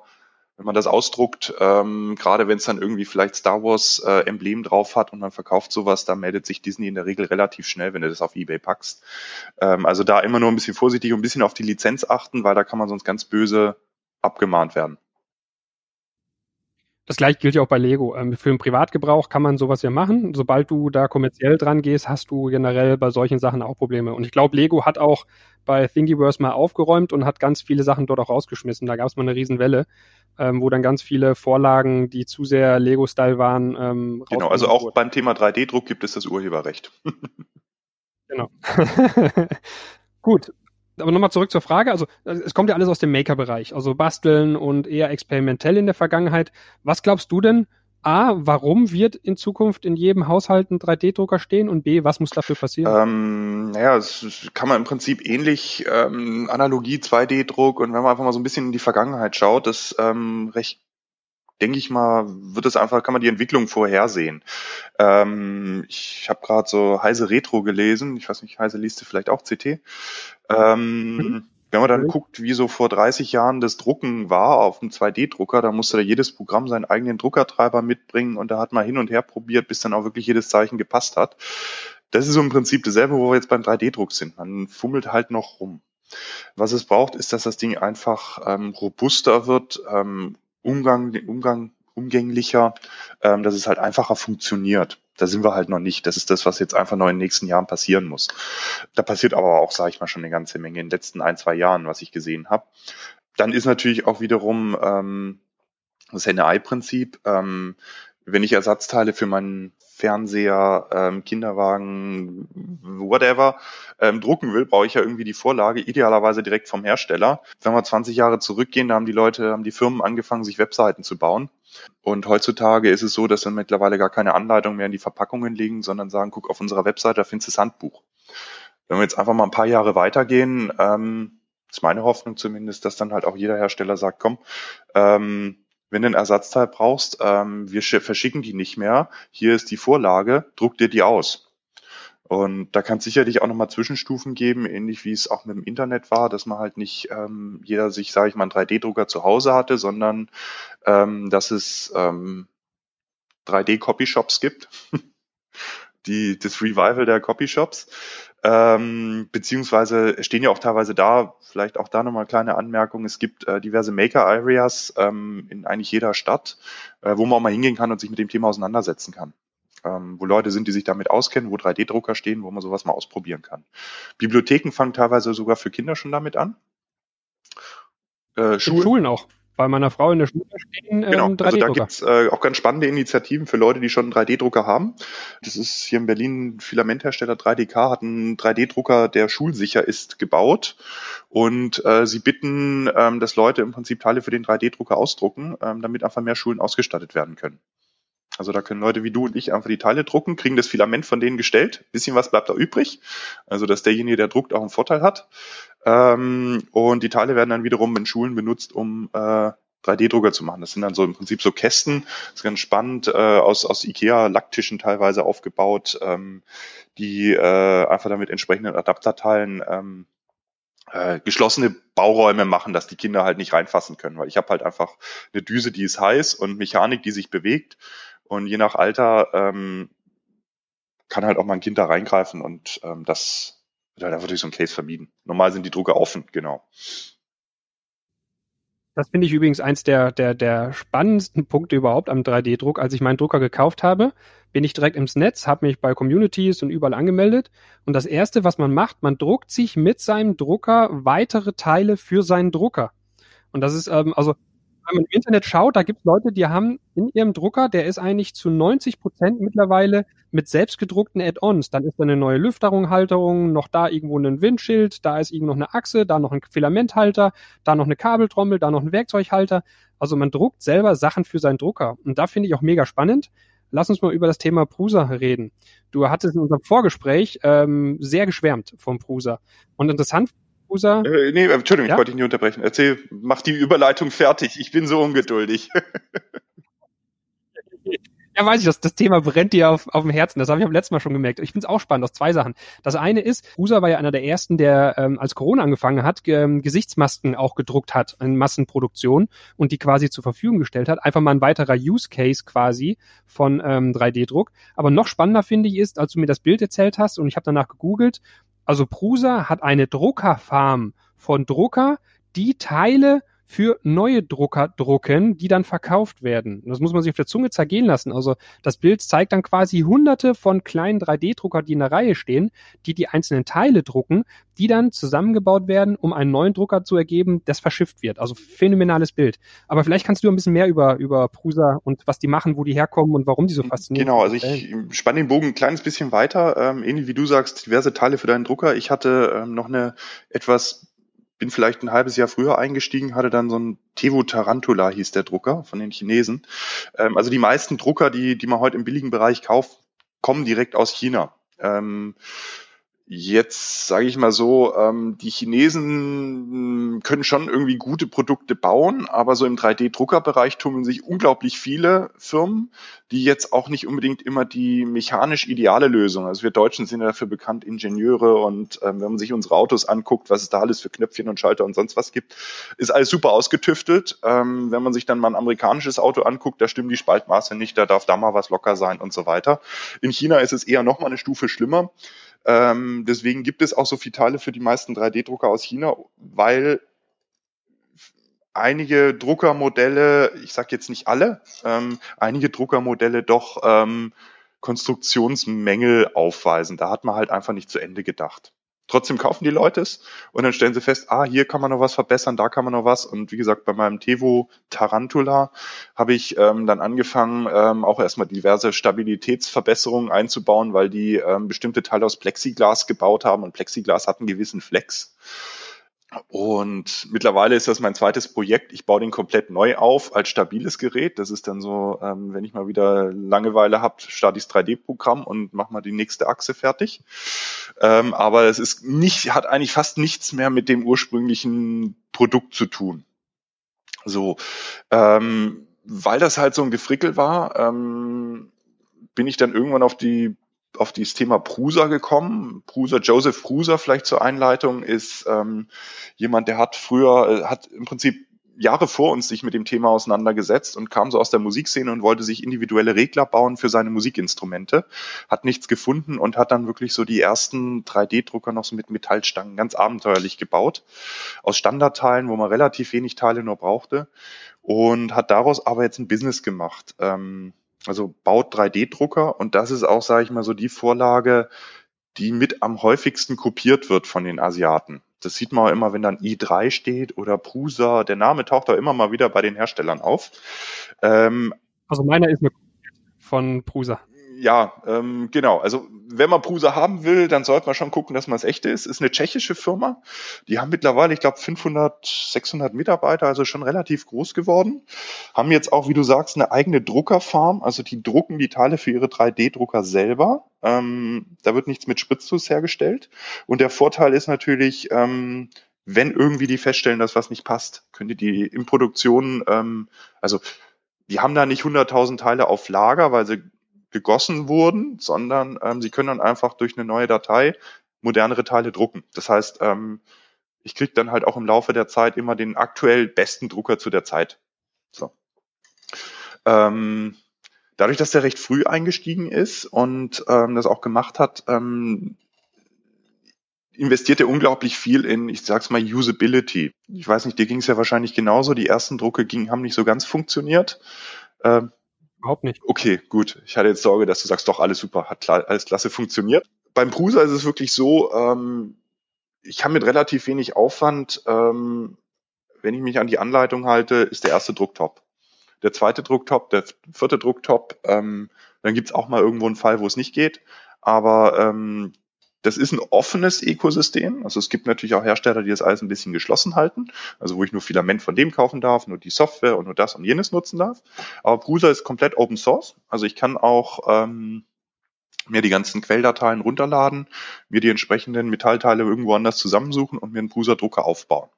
wenn man das ausdruckt, ähm, gerade wenn es dann irgendwie vielleicht Star Wars äh, Emblem drauf hat und man verkauft sowas, da meldet sich Disney in der Regel relativ schnell, wenn du das auf eBay packst. Ähm, also da immer nur ein bisschen vorsichtig und ein bisschen auf die Lizenz achten, weil da kann man sonst ganz böse abgemahnt werden. Das gleiche gilt ja auch bei Lego. Ähm, für den Privatgebrauch kann man sowas ja machen. Sobald du da kommerziell dran gehst, hast du generell bei solchen Sachen auch Probleme. Und ich glaube, Lego hat auch bei Thingiverse mal aufgeräumt und hat ganz viele Sachen dort auch rausgeschmissen. Da gab es mal eine Riesenwelle, ähm, wo dann ganz viele Vorlagen, die zu sehr Lego-Style waren, ähm, Genau, also auch wurden. beim Thema 3D-Druck gibt es das Urheberrecht. genau. Gut, aber nochmal zurück zur Frage. Also es kommt ja alles aus dem Maker-Bereich, also basteln und eher experimentell in der Vergangenheit. Was glaubst du denn? A, warum wird in Zukunft in jedem Haushalt ein 3D-Drucker stehen und B, was muss dafür passieren? Ähm, naja, es kann man im Prinzip ähnlich ähm, Analogie 2D-Druck und wenn man einfach mal so ein bisschen in die Vergangenheit schaut, das ähm, recht denke ich mal, wird es einfach, kann man die Entwicklung vorhersehen. Ähm, ich habe gerade so Heise Retro gelesen. Ich weiß nicht, Heise liest du vielleicht auch CT. Ähm, mhm. Wenn man dann okay. guckt, wie so vor 30 Jahren das Drucken war auf einem 2D-Drucker, da musste da jedes Programm seinen eigenen Druckertreiber mitbringen und da hat man hin und her probiert, bis dann auch wirklich jedes Zeichen gepasst hat. Das ist so im Prinzip dasselbe, wo wir jetzt beim 3D-Druck sind. Man fummelt halt noch rum. Was es braucht, ist, dass das Ding einfach ähm, robuster wird, ähm, Umgang, Umgang umgänglicher, ähm, dass es halt einfacher funktioniert. Da sind wir halt noch nicht. Das ist das, was jetzt einfach noch in den nächsten Jahren passieren muss. Da passiert aber auch, sage ich mal, schon eine ganze Menge in den letzten ein, zwei Jahren, was ich gesehen habe. Dann ist natürlich auch wiederum ähm, das NRI-Prinzip, ähm, wenn ich Ersatzteile für meinen Fernseher, ähm, Kinderwagen, whatever, ähm, drucken will, brauche ich ja irgendwie die Vorlage, idealerweise direkt vom Hersteller. Wenn wir 20 Jahre zurückgehen, da haben die Leute, haben die Firmen angefangen, sich Webseiten zu bauen. Und heutzutage ist es so, dass dann mittlerweile gar keine Anleitung mehr in die Verpackungen liegen, sondern sagen, guck auf unserer Webseite, da findest du das Handbuch. Wenn wir jetzt einfach mal ein paar Jahre weitergehen, ähm, ist meine Hoffnung zumindest, dass dann halt auch jeder Hersteller sagt, komm, ähm, wenn du ein Ersatzteil brauchst, ähm, wir verschicken die nicht mehr, hier ist die Vorlage, druck dir die aus. Und da kann es sicherlich auch nochmal Zwischenstufen geben, ähnlich wie es auch mit dem Internet war, dass man halt nicht ähm, jeder sich, sage ich mal, einen 3D-Drucker zu Hause hatte, sondern ähm, dass es ähm, 3D-Copyshops gibt. die, das Revival der Copyshops. Ähm, beziehungsweise stehen ja auch teilweise da, vielleicht auch da nochmal kleine Anmerkung, es gibt äh, diverse Maker-Areas ähm, in eigentlich jeder Stadt, äh, wo man auch mal hingehen kann und sich mit dem Thema auseinandersetzen kann. Ähm, wo Leute sind, die sich damit auskennen, wo 3D-Drucker stehen, wo man sowas mal ausprobieren kann. Bibliotheken fangen teilweise sogar für Kinder schon damit an. Äh, Schulen, Schulen auch bei meiner Frau in der Schule stehen. Ähm, genau, also da gibt's äh, auch ganz spannende Initiativen für Leute, die schon einen 3D-Drucker haben. Das ist hier in Berlin ein Filamenthersteller 3DK, hat einen 3D-Drucker, der schulsicher ist, gebaut. Und äh, sie bitten, ähm, dass Leute im Prinzip Teile für den 3D-Drucker ausdrucken, ähm, damit einfach mehr Schulen ausgestattet werden können. Also da können Leute wie du und ich einfach die Teile drucken, kriegen das Filament von denen gestellt, bisschen was bleibt da übrig, also dass derjenige, der druckt, auch einen Vorteil hat. Ähm, und die Teile werden dann wiederum in Schulen benutzt, um äh, 3D-Drucker zu machen. Das sind dann so im Prinzip so Kästen, das ist ganz spannend, äh, aus, aus Ikea-Lacktischen teilweise aufgebaut, ähm, die äh, einfach damit entsprechenden Adapterteilen ähm, äh, geschlossene Bauräume machen, dass die Kinder halt nicht reinfassen können, weil ich habe halt einfach eine Düse, die ist heiß und Mechanik, die sich bewegt und je nach Alter ähm, kann halt auch mal ein Kind da reingreifen und ähm, das wird halt einfach durch so ein Case vermieden. Normal sind die Drucker offen, genau. Das finde ich übrigens eins der, der, der spannendsten Punkte überhaupt am 3D-Druck. Als ich meinen Drucker gekauft habe, bin ich direkt ins Netz, habe mich bei Communities und überall angemeldet. Und das Erste, was man macht, man druckt sich mit seinem Drucker weitere Teile für seinen Drucker. Und das ist, ähm, also wenn man im Internet schaut, da gibt es Leute, die haben in ihrem Drucker, der ist eigentlich zu 90 Prozent mittlerweile mit selbstgedruckten Add-ons. Dann ist da eine neue Lüfterung, Halterung, noch da irgendwo ein Windschild, da ist irgendwo noch eine Achse, da noch ein Filamenthalter, da noch eine Kabeltrommel, da noch ein Werkzeughalter. Also man druckt selber Sachen für seinen Drucker. Und da finde ich auch mega spannend. Lass uns mal über das Thema Prusa reden. Du hattest in unserem Vorgespräch ähm, sehr geschwärmt vom Prusa. Und interessant User? Äh, nee, Entschuldigung, ja? ich wollte dich nicht unterbrechen. Erzähl, mach die Überleitung fertig. Ich bin so ungeduldig. Ja, weiß ich, das, das Thema brennt dir auf, auf dem Herzen. Das habe ich am letzten Mal schon gemerkt. Ich finde es auch spannend aus zwei Sachen. Das eine ist, USA war ja einer der ersten, der ähm, als Corona angefangen hat, ähm, Gesichtsmasken auch gedruckt hat in Massenproduktion und die quasi zur Verfügung gestellt hat. Einfach mal ein weiterer Use Case quasi von ähm, 3D-Druck. Aber noch spannender finde ich ist, als du mir das Bild erzählt hast und ich habe danach gegoogelt, also Prusa hat eine Druckerfarm von Drucker, die Teile für neue Drucker drucken, die dann verkauft werden. Das muss man sich auf der Zunge zergehen lassen. Also das Bild zeigt dann quasi hunderte von kleinen 3D-Drucker, die in der Reihe stehen, die die einzelnen Teile drucken, die dann zusammengebaut werden, um einen neuen Drucker zu ergeben, das verschifft wird. Also phänomenales Bild. Aber vielleicht kannst du ein bisschen mehr über, über Prusa und was die machen, wo die herkommen und warum die so faszinieren. Genau, also ich spanne den Bogen ein kleines bisschen weiter. Ähm, ähnlich wie du sagst, diverse Teile für deinen Drucker. Ich hatte ähm, noch eine etwas bin vielleicht ein halbes Jahr früher eingestiegen, hatte dann so ein Tevo Tarantula hieß der Drucker von den Chinesen. Ähm, also die meisten Drucker, die, die man heute im billigen Bereich kauft, kommen direkt aus China. Ähm, Jetzt sage ich mal so, ähm, die Chinesen können schon irgendwie gute Produkte bauen, aber so im 3D-Druckerbereich tummeln sich unglaublich viele Firmen, die jetzt auch nicht unbedingt immer die mechanisch ideale Lösung. Also wir Deutschen sind ja dafür bekannt, Ingenieure und ähm, wenn man sich unsere Autos anguckt, was es da alles für Knöpfchen und Schalter und sonst was gibt, ist alles super ausgetüftelt. Ähm, wenn man sich dann mal ein amerikanisches Auto anguckt, da stimmen die Spaltmaße nicht, da darf da mal was locker sein und so weiter. In China ist es eher noch mal eine Stufe schlimmer. Ähm, deswegen gibt es auch so viele Teile für die meisten 3D-Drucker aus China, weil einige Druckermodelle, ich sage jetzt nicht alle, ähm, einige Druckermodelle doch ähm, Konstruktionsmängel aufweisen. Da hat man halt einfach nicht zu Ende gedacht. Trotzdem kaufen die Leute es und dann stellen sie fest, ah, hier kann man noch was verbessern, da kann man noch was. Und wie gesagt, bei meinem Tevo Tarantula habe ich ähm, dann angefangen, ähm, auch erstmal diverse Stabilitätsverbesserungen einzubauen, weil die ähm, bestimmte Teile aus Plexiglas gebaut haben und Plexiglas hat einen gewissen Flex. Und mittlerweile ist das mein zweites Projekt. Ich baue den komplett neu auf als stabiles Gerät. Das ist dann so, ähm, wenn ich mal wieder Langeweile habe, starte ich das 3D-Programm und mache mal die nächste Achse fertig. Ähm, aber es ist nicht, hat eigentlich fast nichts mehr mit dem ursprünglichen Produkt zu tun. So, ähm, weil das halt so ein Gefrickel war, ähm, bin ich dann irgendwann auf die auf dieses Thema Prusa gekommen. Prusa, Joseph Prusa vielleicht zur Einleitung ist ähm, jemand, der hat früher, äh, hat im Prinzip Jahre vor uns sich mit dem Thema auseinandergesetzt und kam so aus der Musikszene und wollte sich individuelle Regler bauen für seine Musikinstrumente, hat nichts gefunden und hat dann wirklich so die ersten 3D-Drucker noch so mit Metallstangen ganz abenteuerlich gebaut, aus Standardteilen, wo man relativ wenig Teile nur brauchte und hat daraus aber jetzt ein Business gemacht. Ähm, also baut 3D-Drucker und das ist auch, sage ich mal, so die Vorlage, die mit am häufigsten kopiert wird von den Asiaten. Das sieht man auch immer, wenn dann i3 steht oder Prusa. Der Name taucht auch immer mal wieder bei den Herstellern auf. Ähm, also meiner ist eine von Prusa ja, ähm, genau. Also wenn man Prusa haben will, dann sollte man schon gucken, dass man das echte ist. Ist eine tschechische Firma. Die haben mittlerweile, ich glaube, 500, 600 Mitarbeiter, also schon relativ groß geworden. Haben jetzt auch, wie du sagst, eine eigene Druckerfarm. Also die drucken die Teile für ihre 3D-Drucker selber. Ähm, da wird nichts mit Spritzguss hergestellt. Und der Vorteil ist natürlich, ähm, wenn irgendwie die feststellen, dass was nicht passt, könnt ihr die in Produktion, ähm, also die haben da nicht 100.000 Teile auf Lager, weil sie gegossen wurden, sondern ähm, sie können dann einfach durch eine neue Datei modernere Teile drucken. Das heißt, ähm, ich kriege dann halt auch im Laufe der Zeit immer den aktuell besten Drucker zu der Zeit. So. Ähm, dadurch, dass der recht früh eingestiegen ist und ähm, das auch gemacht hat, ähm, investiert er unglaublich viel in, ich sag's mal, Usability. Ich weiß nicht, dir ging es ja wahrscheinlich genauso. Die ersten Drucke ging, haben nicht so ganz funktioniert. Ähm, Überhaupt nicht. Okay, gut. Ich hatte jetzt Sorge, dass du sagst, doch, alles super, hat alles klasse funktioniert. Beim Prusa ist es wirklich so, ähm, ich kann mit relativ wenig Aufwand, ähm, wenn ich mich an die Anleitung halte, ist der erste Drucktop. Der zweite Drucktop, der vierte Drucktop, ähm, dann gibt's auch mal irgendwo einen Fall, wo es nicht geht. Aber ähm, das ist ein offenes Ökosystem. Also es gibt natürlich auch Hersteller, die das alles ein bisschen geschlossen halten. Also wo ich nur Filament von dem kaufen darf, nur die Software und nur das und jenes nutzen darf. Aber Prusa ist komplett Open Source. Also ich kann auch ähm, mir die ganzen Quelldateien runterladen, mir die entsprechenden Metallteile irgendwo anders zusammensuchen und mir einen Prusa-Drucker aufbauen.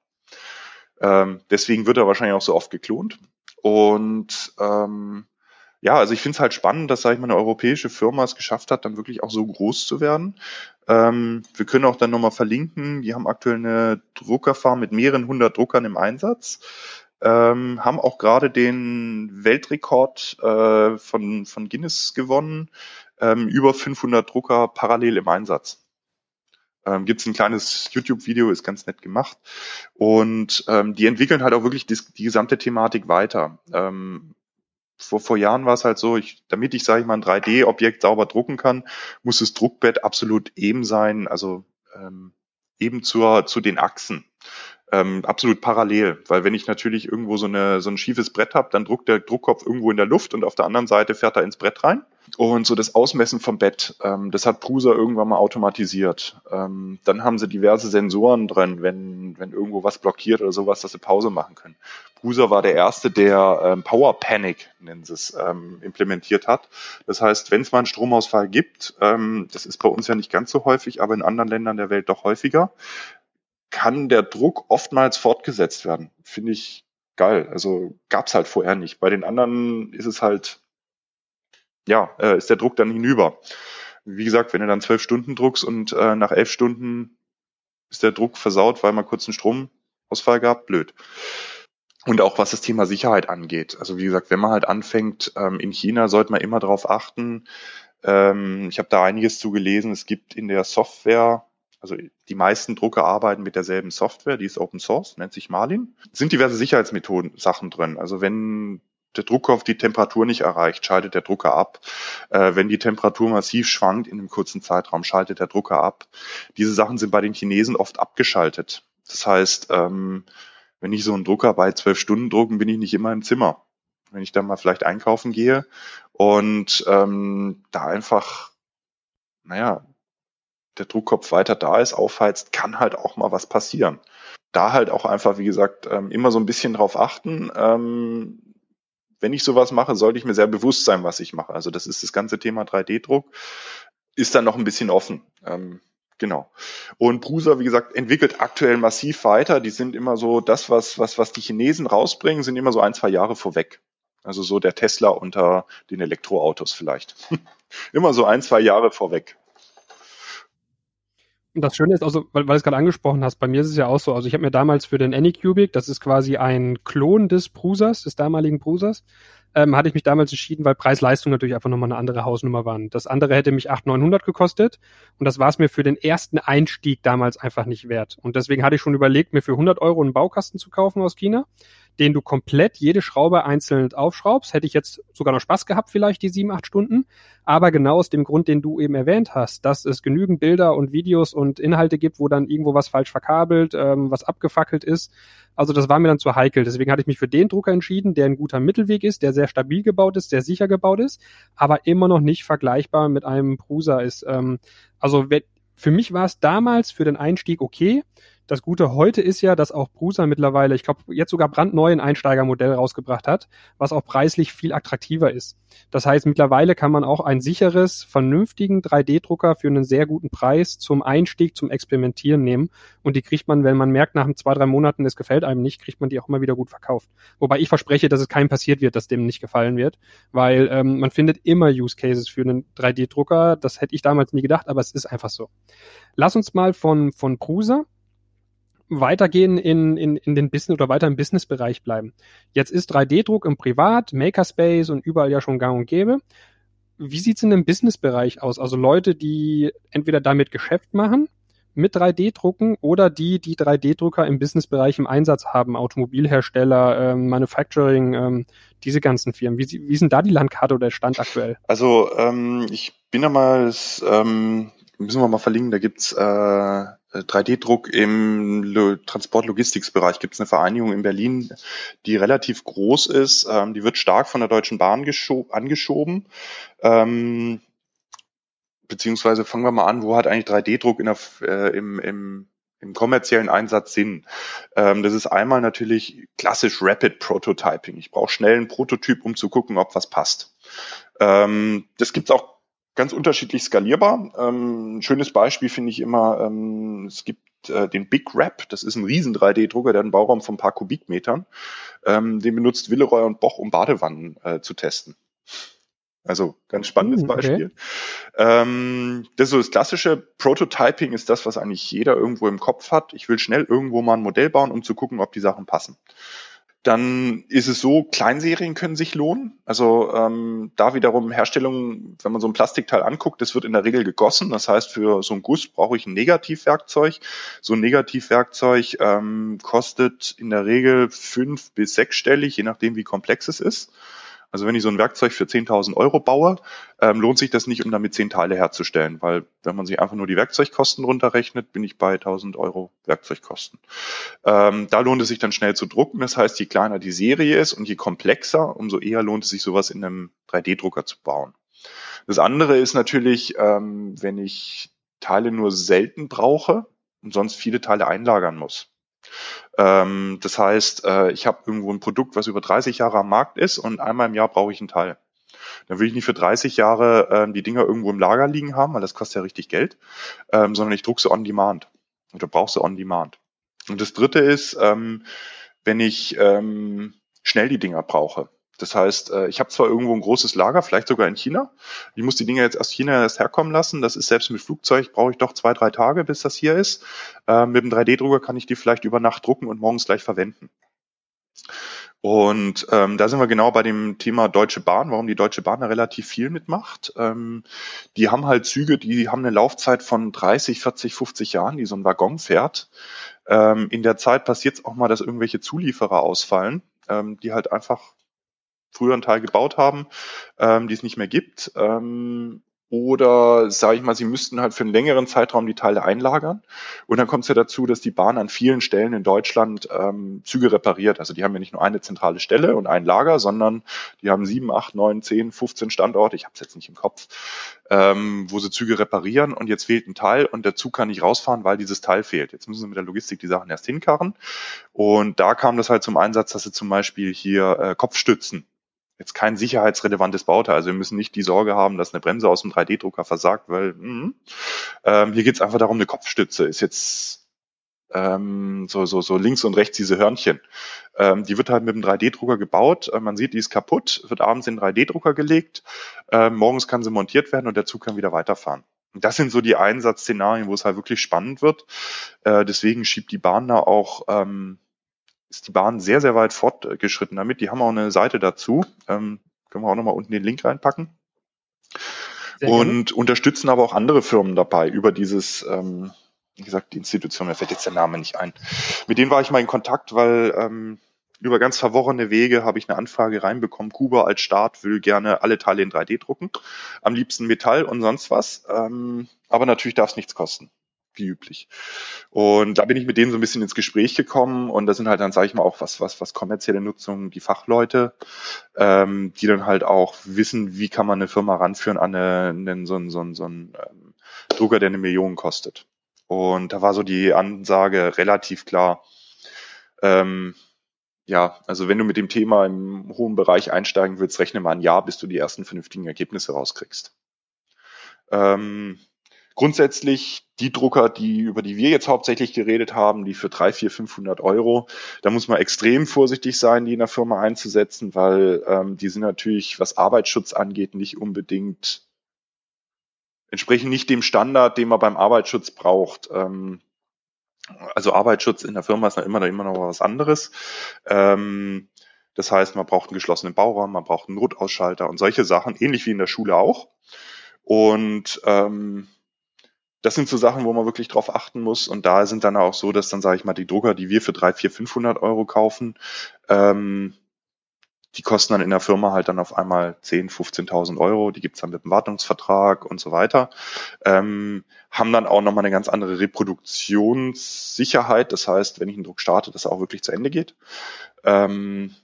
Ähm, deswegen wird er wahrscheinlich auch so oft geklont. Und ähm, ja, also ich finde es halt spannend, dass, sage ich mal, eine europäische Firma es geschafft hat, dann wirklich auch so groß zu werden. Ähm, wir können auch dann nochmal verlinken, die haben aktuell eine Druckerfarm mit mehreren hundert Druckern im Einsatz. Ähm, haben auch gerade den Weltrekord äh, von, von Guinness gewonnen, ähm, über 500 Drucker parallel im Einsatz. Ähm, Gibt es ein kleines YouTube-Video, ist ganz nett gemacht. Und ähm, die entwickeln halt auch wirklich die, die gesamte Thematik weiter. Ähm, vor, vor Jahren war es halt so, ich, damit ich, sage ich mal, ein 3D-Objekt sauber drucken kann, muss das Druckbett absolut eben sein, also ähm, eben zur, zu den Achsen. Ähm, absolut parallel, weil wenn ich natürlich irgendwo so, eine, so ein schiefes Brett habe, dann druckt der Druckkopf irgendwo in der Luft und auf der anderen Seite fährt er ins Brett rein. Und so das Ausmessen vom Bett, ähm, das hat Prusa irgendwann mal automatisiert. Ähm, dann haben sie diverse Sensoren drin, wenn, wenn irgendwo was blockiert oder sowas, dass sie Pause machen können. Prusa war der erste, der ähm, Power Panic, nennen sie es, ähm, implementiert hat. Das heißt, wenn es mal einen Stromausfall gibt, ähm, das ist bei uns ja nicht ganz so häufig, aber in anderen Ländern der Welt doch häufiger, kann der Druck oftmals fortgesetzt werden. Finde ich geil. Also gab's halt vorher nicht. Bei den anderen ist es halt, ja, äh, ist der Druck dann hinüber. Wie gesagt, wenn du dann zwölf Stunden druckst und äh, nach elf Stunden ist der Druck versaut, weil man kurz einen Stromausfall gab, blöd. Und auch was das Thema Sicherheit angeht. Also wie gesagt, wenn man halt anfängt, ähm, in China sollte man immer darauf achten. Ähm, ich habe da einiges zu gelesen. Es gibt in der Software also die meisten Drucker arbeiten mit derselben Software, die ist Open Source, nennt sich Marlin. Es sind diverse Sicherheitsmethoden, Sachen drin. Also wenn der Druckkopf die Temperatur nicht erreicht, schaltet der Drucker ab. Äh, wenn die Temperatur massiv schwankt in einem kurzen Zeitraum, schaltet der Drucker ab. Diese Sachen sind bei den Chinesen oft abgeschaltet. Das heißt, ähm, wenn ich so einen Drucker bei zwölf Stunden drucken, bin ich nicht immer im Zimmer. Wenn ich dann mal vielleicht einkaufen gehe und ähm, da einfach, naja, der Druckkopf weiter da ist, aufheizt, kann halt auch mal was passieren. Da halt auch einfach, wie gesagt, ähm, immer so ein bisschen drauf achten. Wenn ich sowas mache, sollte ich mir sehr bewusst sein, was ich mache. Also das ist das ganze Thema 3D-Druck, ist dann noch ein bisschen offen. Ähm, genau. Und Prusa, wie gesagt, entwickelt aktuell massiv weiter. Die sind immer so, das, was, was, was die Chinesen rausbringen, sind immer so ein, zwei Jahre vorweg. Also so der Tesla unter den Elektroautos vielleicht. immer so ein, zwei Jahre vorweg. Das Schöne ist also, weil, weil du es gerade angesprochen hast, bei mir ist es ja auch so, also ich habe mir damals für den Anycubic, das ist quasi ein Klon des Prusers, des damaligen Prusers, ähm, hatte ich mich damals entschieden, weil Preis-Leistung natürlich einfach nochmal eine andere Hausnummer waren. Das andere hätte mich 800, 900 gekostet und das war es mir für den ersten Einstieg damals einfach nicht wert. Und deswegen hatte ich schon überlegt, mir für 100 Euro einen Baukasten zu kaufen aus China den du komplett jede Schraube einzeln aufschraubst. Hätte ich jetzt sogar noch Spaß gehabt, vielleicht die sieben, acht Stunden. Aber genau aus dem Grund, den du eben erwähnt hast, dass es genügend Bilder und Videos und Inhalte gibt, wo dann irgendwo was falsch verkabelt, ähm, was abgefackelt ist. Also das war mir dann zu heikel. Deswegen hatte ich mich für den Drucker entschieden, der ein guter Mittelweg ist, der sehr stabil gebaut ist, sehr sicher gebaut ist, aber immer noch nicht vergleichbar mit einem Prusa ist. Ähm, also für mich war es damals für den Einstieg okay. Das Gute heute ist ja, dass auch Prusa mittlerweile, ich glaube, jetzt sogar brandneu ein Einsteigermodell rausgebracht hat, was auch preislich viel attraktiver ist. Das heißt, mittlerweile kann man auch ein sicheres, vernünftigen 3D-Drucker für einen sehr guten Preis zum Einstieg, zum Experimentieren nehmen. Und die kriegt man, wenn man merkt, nach zwei, drei Monaten, es gefällt einem nicht, kriegt man die auch immer wieder gut verkauft. Wobei ich verspreche, dass es keinem passiert wird, dass dem nicht gefallen wird, weil ähm, man findet immer Use Cases für einen 3D-Drucker. Das hätte ich damals nie gedacht, aber es ist einfach so. Lass uns mal von, von Prusa weitergehen in, in, in den Business oder weiter im Businessbereich bleiben. Jetzt ist 3D-Druck im Privat, Makerspace und überall ja schon gang und gäbe. Wie sieht's in dem Businessbereich aus? Also Leute, die entweder damit Geschäft machen, mit 3D-Drucken oder die, die 3D-Drucker im Businessbereich im Einsatz haben, Automobilhersteller, ähm, Manufacturing, ähm, diese ganzen Firmen. Wie, wie sind da die Landkarte oder der Stand aktuell? Also ähm, ich bin da mal, ähm, müssen wir mal verlinken, da gibt's äh, 3D-Druck im Transportlogistiksbereich gibt es eine Vereinigung in Berlin, die relativ groß ist. Ähm, die wird stark von der Deutschen Bahn angeschoben. Ähm, beziehungsweise fangen wir mal an, wo hat eigentlich 3D-Druck in der, äh, im, im, im kommerziellen Einsatz Sinn? Ähm, das ist einmal natürlich klassisch Rapid Prototyping. Ich brauche schnell einen Prototyp, um zu gucken, ob was passt. Ähm, das gibt's auch ganz unterschiedlich skalierbar. Ähm, ein schönes Beispiel finde ich immer, ähm, es gibt äh, den Big Wrap, das ist ein riesen 3D-Drucker, der hat einen Bauraum von ein paar Kubikmetern. Ähm, den benutzt Willeroy und Boch, um Badewannen äh, zu testen. Also ganz spannendes hm, okay. Beispiel. Ähm, das ist so das klassische Prototyping ist das, was eigentlich jeder irgendwo im Kopf hat. Ich will schnell irgendwo mal ein Modell bauen, um zu gucken, ob die Sachen passen. Dann ist es so, Kleinserien können sich lohnen. Also ähm, da wiederum Herstellung, wenn man so ein Plastikteil anguckt, das wird in der Regel gegossen. Das heißt, für so einen Guss brauche ich ein Negativwerkzeug. So ein Negativwerkzeug ähm, kostet in der Regel fünf bis sechsstellig, je nachdem wie komplex es ist. Also wenn ich so ein Werkzeug für 10.000 Euro baue, ähm, lohnt sich das nicht, um damit zehn Teile herzustellen, weil wenn man sich einfach nur die Werkzeugkosten runterrechnet, bin ich bei 1.000 Euro Werkzeugkosten. Ähm, da lohnt es sich dann schnell zu drucken. Das heißt, je kleiner die Serie ist und je komplexer, umso eher lohnt es sich, sowas in einem 3D-Drucker zu bauen. Das andere ist natürlich, ähm, wenn ich Teile nur selten brauche und sonst viele Teile einlagern muss. Ähm, das heißt, äh, ich habe irgendwo ein Produkt, was über 30 Jahre am Markt ist und einmal im Jahr brauche ich einen Teil. Dann will ich nicht für 30 Jahre ähm, die Dinger irgendwo im Lager liegen haben, weil das kostet ja richtig Geld, ähm, sondern ich drucke sie on demand. Oder brauche sie on demand. Und das dritte ist, ähm, wenn ich ähm, schnell die Dinger brauche. Das heißt, äh, ich habe zwar irgendwo ein großes Lager, vielleicht sogar in China. Ich muss die Dinge jetzt aus China erst herkommen lassen. Das ist selbst mit Flugzeug brauche ich doch zwei, drei Tage, bis das hier ist. Äh, mit dem 3D-Drucker kann ich die vielleicht über Nacht drucken und morgens gleich verwenden. Und ähm, da sind wir genau bei dem Thema Deutsche Bahn, warum die Deutsche Bahn da relativ viel mitmacht. Ähm, die haben halt Züge, die haben eine Laufzeit von 30, 40, 50 Jahren, die so ein Waggon fährt. Ähm, in der Zeit passiert es auch mal, dass irgendwelche Zulieferer ausfallen, ähm, die halt einfach früher einen Teil gebaut haben, ähm, die es nicht mehr gibt. Ähm, oder sage ich mal, sie müssten halt für einen längeren Zeitraum die Teile einlagern. Und dann kommt es ja dazu, dass die Bahn an vielen Stellen in Deutschland ähm, Züge repariert. Also die haben ja nicht nur eine zentrale Stelle und ein Lager, sondern die haben sieben, acht, neun, zehn, 15 Standorte, ich habe es jetzt nicht im Kopf, ähm, wo sie Züge reparieren und jetzt fehlt ein Teil und der Zug kann nicht rausfahren, weil dieses Teil fehlt. Jetzt müssen sie mit der Logistik die Sachen erst hinkarren. Und da kam das halt zum Einsatz, dass sie zum Beispiel hier äh, Kopfstützen jetzt kein sicherheitsrelevantes Bauteil. Also wir müssen nicht die Sorge haben, dass eine Bremse aus dem 3D-Drucker versagt, weil mh, ähm, hier geht es einfach darum, eine Kopfstütze ist jetzt ähm, so, so, so links und rechts diese Hörnchen. Ähm, die wird halt mit dem 3D-Drucker gebaut. Äh, man sieht, die ist kaputt, wird abends in den 3D-Drucker gelegt. Äh, morgens kann sie montiert werden und der Zug kann wieder weiterfahren. Das sind so die Einsatzszenarien, wo es halt wirklich spannend wird. Äh, deswegen schiebt die Bahn da auch ähm, ist die Bahn sehr, sehr weit fortgeschritten damit. Die haben auch eine Seite dazu. Ähm, können wir auch nochmal unten den Link reinpacken. Sehr und gerne. unterstützen aber auch andere Firmen dabei über dieses, ähm, wie gesagt, die Institution, mir fällt jetzt der Name nicht ein. Mit denen war ich mal in Kontakt, weil ähm, über ganz verworrene Wege habe ich eine Anfrage reinbekommen. Kuba als Staat will gerne alle Teile in 3D drucken. Am liebsten Metall und sonst was. Ähm, aber natürlich darf es nichts kosten wie üblich. Und da bin ich mit denen so ein bisschen ins Gespräch gekommen und da sind halt dann, sage ich mal, auch was, was, was kommerzielle Nutzung, die Fachleute, ähm, die dann halt auch wissen, wie kann man eine Firma ranführen an einen, so einen, so einen, so einen ähm, Drucker, der eine Million kostet. Und da war so die Ansage relativ klar, ähm, ja, also wenn du mit dem Thema im hohen Bereich einsteigen willst, rechne mal ein Jahr, bis du die ersten vernünftigen Ergebnisse rauskriegst. Ähm, Grundsätzlich die Drucker, die, über die wir jetzt hauptsächlich geredet haben, die für drei, vier, 500 Euro, da muss man extrem vorsichtig sein, die in der Firma einzusetzen, weil ähm, die sind natürlich, was Arbeitsschutz angeht, nicht unbedingt, entsprechen nicht dem Standard, den man beim Arbeitsschutz braucht. Ähm, also Arbeitsschutz in der Firma ist immer, immer noch was anderes. Ähm, das heißt, man braucht einen geschlossenen Bauraum, man braucht einen Notausschalter und solche Sachen, ähnlich wie in der Schule auch. Und ähm, das sind so Sachen, wo man wirklich drauf achten muss. Und da sind dann auch so, dass dann, sage ich mal, die Drucker, die wir für drei, vier, 500 Euro kaufen, ähm, die kosten dann in der Firma halt dann auf einmal 10, 15.000 Euro. Die gibt's dann mit dem Wartungsvertrag und so weiter. Ähm, haben dann auch nochmal eine ganz andere Reproduktionssicherheit. Das heißt, wenn ich einen Druck starte, dass er auch wirklich zu Ende geht. Ähm,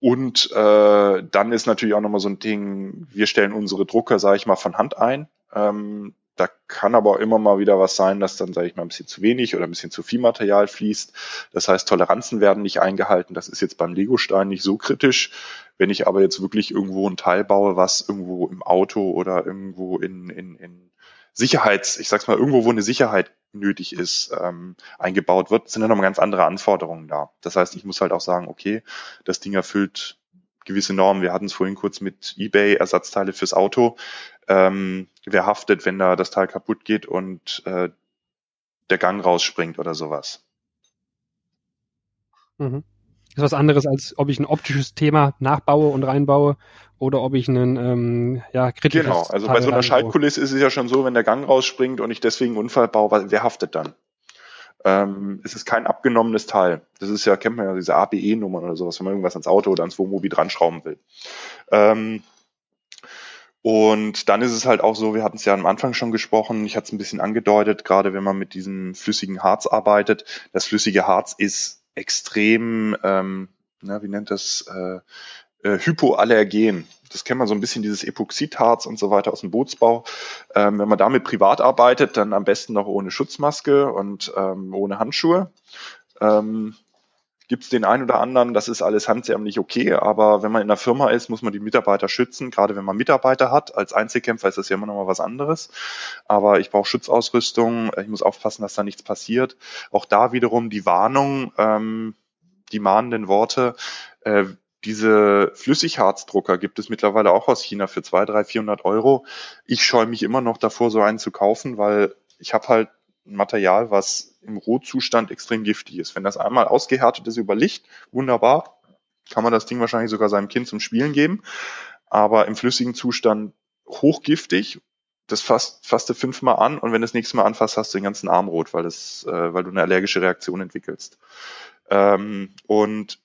und äh, dann ist natürlich auch nochmal so ein Ding, wir stellen unsere Drucker, sage ich mal, von Hand ein. Ähm, da kann aber immer mal wieder was sein, dass dann, sage ich mal, ein bisschen zu wenig oder ein bisschen zu viel Material fließt. Das heißt, Toleranzen werden nicht eingehalten. Das ist jetzt beim Legostein nicht so kritisch. Wenn ich aber jetzt wirklich irgendwo ein Teil baue, was irgendwo im Auto oder irgendwo in, in, in Sicherheits, ich sag's mal, irgendwo, wo eine Sicherheit nötig ist, ähm, eingebaut wird, sind dann nochmal ganz andere Anforderungen da. Das heißt, ich muss halt auch sagen, okay, das Ding erfüllt gewisse Normen. Wir hatten es vorhin kurz mit eBay, Ersatzteile fürs Auto. Ähm, wer haftet, wenn da das Teil kaputt geht und äh, der Gang rausspringt oder sowas. Mhm. ist was anderes, als ob ich ein optisches Thema nachbaue und reinbaue oder ob ich einen ähm, ja, kritisches Genau, also Teil bei so einer Schaltkulisse ist es ja schon so, wenn der Gang rausspringt und ich deswegen einen Unfall baue, wer haftet dann? Ähm, es ist kein abgenommenes Teil. Das ist ja, kennt man ja diese ABE-Nummern oder sowas, wenn man irgendwas ans Auto oder ans Wohnmobil dran schrauben will. Ähm, und dann ist es halt auch so, wir hatten es ja am Anfang schon gesprochen, ich hatte es ein bisschen angedeutet, gerade wenn man mit diesem flüssigen Harz arbeitet. Das flüssige Harz ist extrem, ähm, na, wie nennt das, äh, äh, hypoallergen. Das kennt man so ein bisschen, dieses Epoxidharz und so weiter aus dem Bootsbau. Ähm, wenn man damit privat arbeitet, dann am besten noch ohne Schutzmaske und ähm, ohne Handschuhe. Ähm, Gibt es den einen oder anderen, das ist alles handsämlich okay, aber wenn man in einer Firma ist, muss man die Mitarbeiter schützen, gerade wenn man Mitarbeiter hat. Als Einzelkämpfer ist das ja immer noch mal was anderes. Aber ich brauche Schutzausrüstung, ich muss aufpassen, dass da nichts passiert. Auch da wiederum die Warnung, ähm, die mahnenden Worte, äh, diese Flüssigharzdrucker gibt es mittlerweile auch aus China für 200, 300, 400 Euro. Ich scheue mich immer noch davor, so einen zu kaufen, weil ich habe halt ein Material, was im Rohzustand extrem giftig ist. Wenn das einmal ausgehärtet ist über Licht, wunderbar, kann man das Ding wahrscheinlich sogar seinem Kind zum Spielen geben. Aber im flüssigen Zustand hochgiftig. Das fasst, fasst du fünfmal an und wenn du das nächste Mal anfasst, hast du den ganzen Arm rot, weil, das, äh, weil du eine allergische Reaktion entwickelst. Ähm, und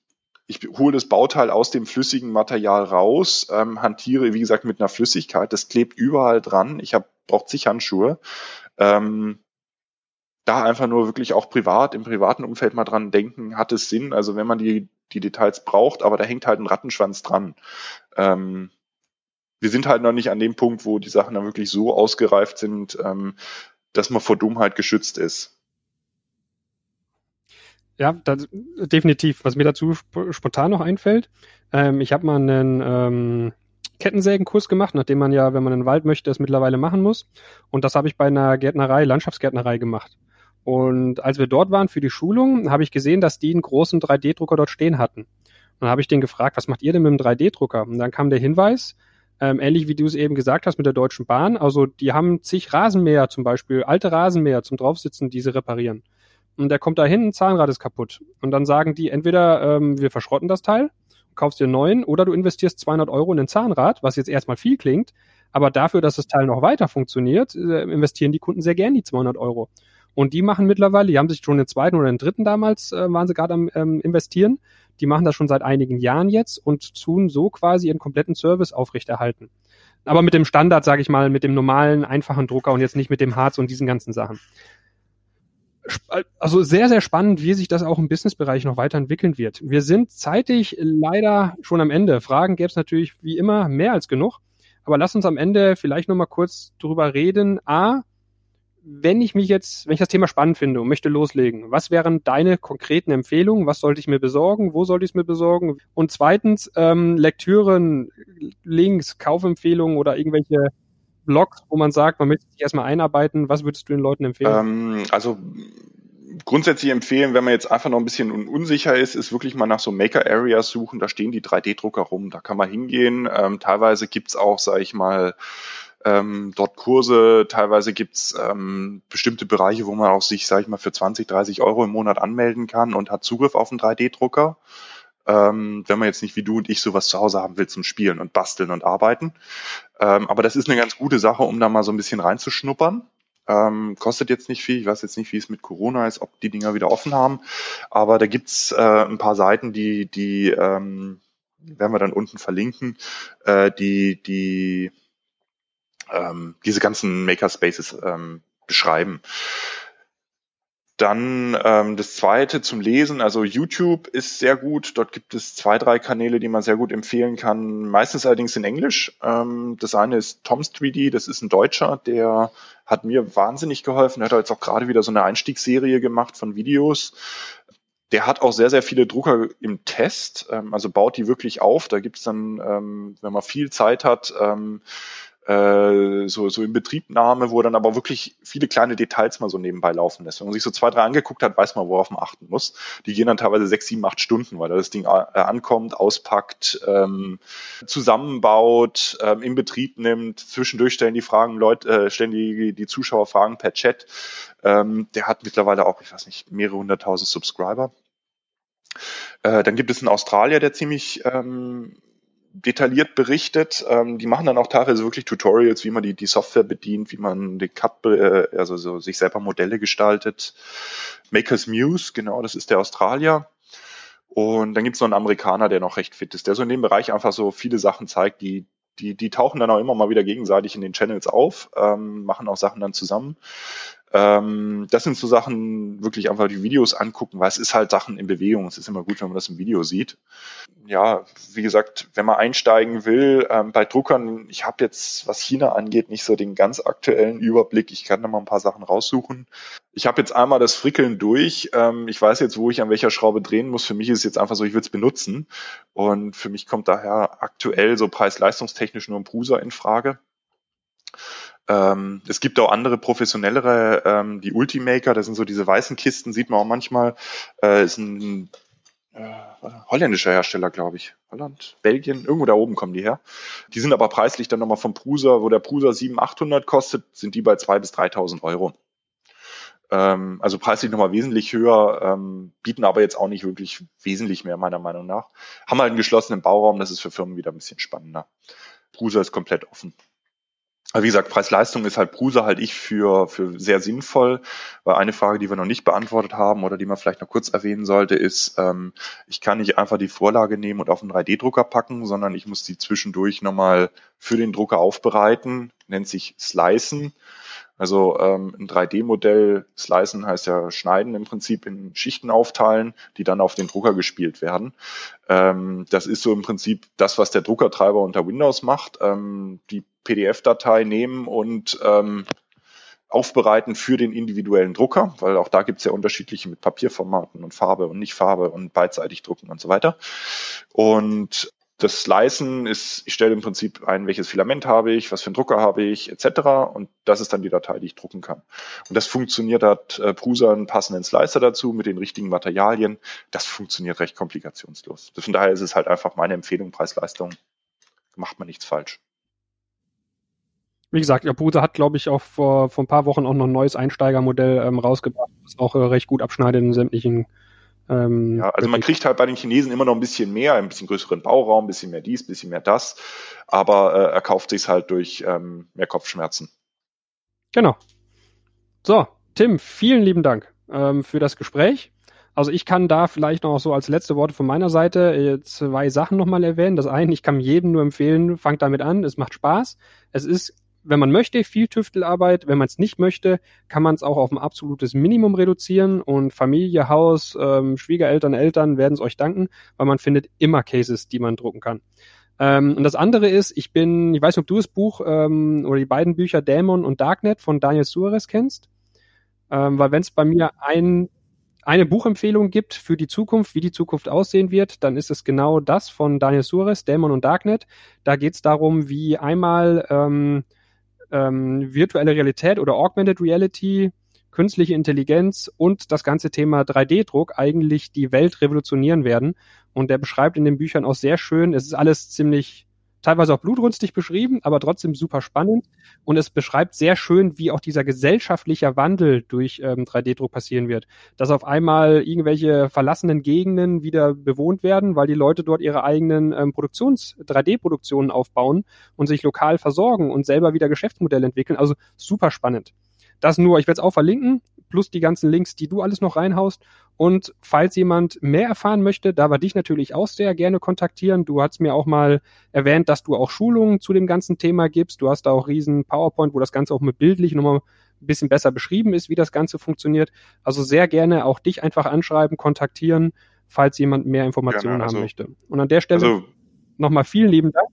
ich hole das Bauteil aus dem flüssigen Material raus, ähm, hantiere, wie gesagt, mit einer Flüssigkeit. Das klebt überall dran. Ich habe braucht sich Handschuhe. Ähm, da einfach nur wirklich auch privat, im privaten Umfeld mal dran denken, hat es Sinn. Also wenn man die, die Details braucht, aber da hängt halt ein Rattenschwanz dran. Ähm, wir sind halt noch nicht an dem Punkt, wo die Sachen dann wirklich so ausgereift sind, ähm, dass man vor Dummheit geschützt ist. Ja, das, definitiv. Was mir dazu sp spontan noch einfällt, ähm, ich habe mal einen ähm, Kettensägenkurs gemacht, nachdem man ja, wenn man in den Wald möchte, das mittlerweile machen muss. Und das habe ich bei einer Gärtnerei, Landschaftsgärtnerei gemacht. Und als wir dort waren für die Schulung, habe ich gesehen, dass die einen großen 3D-Drucker dort stehen hatten. Und dann habe ich den gefragt, was macht ihr denn mit dem 3D-Drucker? Und dann kam der Hinweis, ähm, ähnlich wie du es eben gesagt hast mit der Deutschen Bahn, also die haben zig Rasenmäher zum Beispiel, alte Rasenmäher zum Draufsitzen, die sie reparieren und der kommt da hin, ein Zahnrad ist kaputt. Und dann sagen die entweder, ähm, wir verschrotten das Teil, kaufst dir einen neuen, oder du investierst 200 Euro in ein Zahnrad, was jetzt erstmal viel klingt, aber dafür, dass das Teil noch weiter funktioniert, äh, investieren die Kunden sehr gern die 200 Euro. Und die machen mittlerweile, die haben sich schon den zweiten oder den dritten damals, äh, waren sie gerade am ähm, investieren, die machen das schon seit einigen Jahren jetzt und tun so quasi ihren kompletten Service aufrechterhalten. Aber mit dem Standard, sage ich mal, mit dem normalen, einfachen Drucker und jetzt nicht mit dem Harz und diesen ganzen Sachen also sehr, sehr spannend, wie sich das auch im Businessbereich noch weiterentwickeln wird. Wir sind zeitig leider schon am Ende. Fragen gäbe es natürlich wie immer mehr als genug. Aber lass uns am Ende vielleicht nochmal kurz drüber reden. A, wenn ich mich jetzt, wenn ich das Thema spannend finde und möchte loslegen, was wären deine konkreten Empfehlungen? Was sollte ich mir besorgen? Wo sollte ich es mir besorgen? Und zweitens, ähm, Lektüren, Links, Kaufempfehlungen oder irgendwelche Blogs, wo man sagt, man möchte sich erstmal einarbeiten? Was würdest du den Leuten empfehlen? Ähm, also grundsätzlich empfehlen, wenn man jetzt einfach noch ein bisschen unsicher ist, ist wirklich mal nach so Maker-Areas suchen. Da stehen die 3D-Drucker rum, da kann man hingehen. Ähm, teilweise gibt's auch, sage ich mal, ähm, dort Kurse, teilweise gibt's ähm, bestimmte Bereiche, wo man auch sich, sage ich mal, für 20, 30 Euro im Monat anmelden kann und hat Zugriff auf einen 3D-Drucker ähm, wenn man jetzt nicht wie du und ich sowas zu Hause haben will zum Spielen und basteln und arbeiten. Ähm, aber das ist eine ganz gute Sache, um da mal so ein bisschen reinzuschnuppern. Ähm, kostet jetzt nicht viel. Ich weiß jetzt nicht, wie es mit Corona ist, ob die Dinger wieder offen haben. Aber da gibt's äh, ein paar Seiten, die, die ähm, werden wir dann unten verlinken, äh, die, die ähm, diese ganzen Makerspaces ähm, beschreiben. Dann ähm, das zweite zum Lesen, also YouTube ist sehr gut. Dort gibt es zwei, drei Kanäle, die man sehr gut empfehlen kann. Meistens allerdings in Englisch. Ähm, das eine ist Tom's 3D, das ist ein Deutscher, der hat mir wahnsinnig geholfen. Er hat jetzt auch gerade wieder so eine Einstiegsserie gemacht von Videos. Der hat auch sehr, sehr viele Drucker im Test, ähm, also baut die wirklich auf. Da gibt's dann, ähm, wenn man viel Zeit hat, ähm, äh, so, so in Betriebnahme, wo dann aber wirklich viele kleine Details mal so nebenbei laufen lässt. Wenn man sich so zwei, drei angeguckt hat, weiß man, worauf man achten muss. Die gehen dann teilweise sechs, sieben, acht Stunden, weil da das Ding äh, ankommt, auspackt, ähm, zusammenbaut, ähm, in Betrieb nimmt. Zwischendurch stellen die Fragen, Leute, äh, stellen die, die Zuschauer Fragen per Chat. Ähm, der hat mittlerweile auch, ich weiß nicht, mehrere hunderttausend Subscriber. Äh, dann gibt es einen Australier, der ziemlich ähm, detailliert berichtet. Ähm, die machen dann auch teilweise wirklich Tutorials, wie man die, die Software bedient, wie man die Cut, äh, also so sich selber Modelle gestaltet. Makers Muse, genau, das ist der Australier. Und dann gibt es noch einen Amerikaner, der noch recht fit ist, der so in dem Bereich einfach so viele Sachen zeigt, die, die, die tauchen dann auch immer mal wieder gegenseitig in den Channels auf, ähm, machen auch Sachen dann zusammen. Ähm, das sind so Sachen, wirklich einfach die Videos angucken, weil es ist halt Sachen in Bewegung. Es ist immer gut, wenn man das im Video sieht. Ja, wie gesagt, wenn man einsteigen will, ähm, bei Druckern, ich habe jetzt, was China angeht, nicht so den ganz aktuellen Überblick. Ich kann da mal ein paar Sachen raussuchen. Ich habe jetzt einmal das Frickeln durch. Ähm, ich weiß jetzt, wo ich an welcher Schraube drehen muss. Für mich ist es jetzt einfach so, ich will es benutzen. Und für mich kommt daher aktuell so preis-leistungstechnisch nur ein Prusa in Frage. Ähm, es gibt auch andere professionellere, ähm, die Ultimaker, das sind so diese weißen Kisten, sieht man auch manchmal. Äh, ist ein äh, holländischer Hersteller, glaube ich. Holland, Belgien, irgendwo da oben kommen die her. Die sind aber preislich dann nochmal vom Prusa, wo der Prusa 700, 800 kostet, sind die bei 2.000 bis 3.000 Euro. Ähm, also preislich nochmal wesentlich höher, ähm, bieten aber jetzt auch nicht wirklich wesentlich mehr, meiner Meinung nach. Haben halt einen geschlossenen Bauraum, das ist für Firmen wieder ein bisschen spannender. Prusa ist komplett offen. Aber wie gesagt, Preis-Leistung ist halt Prusa halt ich für, für sehr sinnvoll. Weil eine Frage, die wir noch nicht beantwortet haben oder die man vielleicht noch kurz erwähnen sollte, ist, ähm, ich kann nicht einfach die Vorlage nehmen und auf einen 3D-Drucker packen, sondern ich muss die zwischendurch nochmal für den Drucker aufbereiten, nennt sich Slicen. Also ähm, ein 3D-Modell slicen heißt ja schneiden im Prinzip in Schichten aufteilen, die dann auf den Drucker gespielt werden. Ähm, das ist so im Prinzip das, was der Druckertreiber unter Windows macht. Ähm, die PDF-Datei nehmen und ähm, aufbereiten für den individuellen Drucker, weil auch da gibt es ja unterschiedliche mit Papierformaten und Farbe und nicht Farbe und beidseitig drucken und so weiter. Und das Slicen ist, ich stelle im Prinzip ein, welches Filament habe ich, was für einen Drucker habe ich, etc. Und das ist dann die Datei, die ich drucken kann. Und das funktioniert, hat äh, Prusa einen passenden Slicer dazu mit den richtigen Materialien. Das funktioniert recht komplikationslos. Von daher ist es halt einfach meine Empfehlung, Preis-Leistung, macht man nichts falsch. Wie gesagt, ja, Prusa hat, glaube ich, auch vor, vor ein paar Wochen auch noch ein neues Einsteigermodell ähm, rausgebracht, das auch äh, recht gut abschneidet in sämtlichen ähm, ja, also man kriegt halt bei den Chinesen immer noch ein bisschen mehr, ein bisschen größeren Bauraum, ein bisschen mehr dies, ein bisschen mehr das, aber äh, er kauft sich halt durch ähm, mehr Kopfschmerzen. Genau. So, Tim, vielen lieben Dank ähm, für das Gespräch. Also ich kann da vielleicht noch so als letzte Worte von meiner Seite äh, zwei Sachen nochmal erwähnen. Das eine, ich kann jedem nur empfehlen, fangt damit an, es macht Spaß. Es ist wenn man möchte, viel Tüftelarbeit. Wenn man es nicht möchte, kann man es auch auf ein absolutes Minimum reduzieren und Familie, Haus, ähm, Schwiegereltern, Eltern werden es euch danken, weil man findet immer Cases, die man drucken kann. Ähm, und das andere ist, ich bin, ich weiß nicht, ob du das Buch ähm, oder die beiden Bücher Dämon und Darknet von Daniel Suarez kennst, ähm, weil wenn es bei mir ein eine Buchempfehlung gibt für die Zukunft, wie die Zukunft aussehen wird, dann ist es genau das von Daniel Suarez, Dämon und Darknet. Da geht es darum, wie einmal ähm, ähm, virtuelle Realität oder Augmented Reality, künstliche Intelligenz und das ganze Thema 3D-Druck eigentlich die Welt revolutionieren werden. Und der beschreibt in den Büchern auch sehr schön, es ist alles ziemlich teilweise auch blutrünstig beschrieben, aber trotzdem super spannend. Und es beschreibt sehr schön, wie auch dieser gesellschaftliche Wandel durch ähm, 3D-Druck passieren wird. Dass auf einmal irgendwelche verlassenen Gegenden wieder bewohnt werden, weil die Leute dort ihre eigenen ähm, Produktions-, 3D-Produktionen aufbauen und sich lokal versorgen und selber wieder Geschäftsmodelle entwickeln. Also super spannend. Das nur, ich werde es auch verlinken, plus die ganzen Links, die du alles noch reinhaust. Und falls jemand mehr erfahren möchte, da wir dich natürlich auch sehr gerne kontaktieren. Du hast mir auch mal erwähnt, dass du auch Schulungen zu dem ganzen Thema gibst. Du hast da auch riesen PowerPoint, wo das Ganze auch mit bildlich nochmal ein bisschen besser beschrieben ist, wie das Ganze funktioniert. Also sehr gerne auch dich einfach anschreiben, kontaktieren, falls jemand mehr Informationen gerne, also, haben möchte. Und an der Stelle also, nochmal vielen lieben Dank.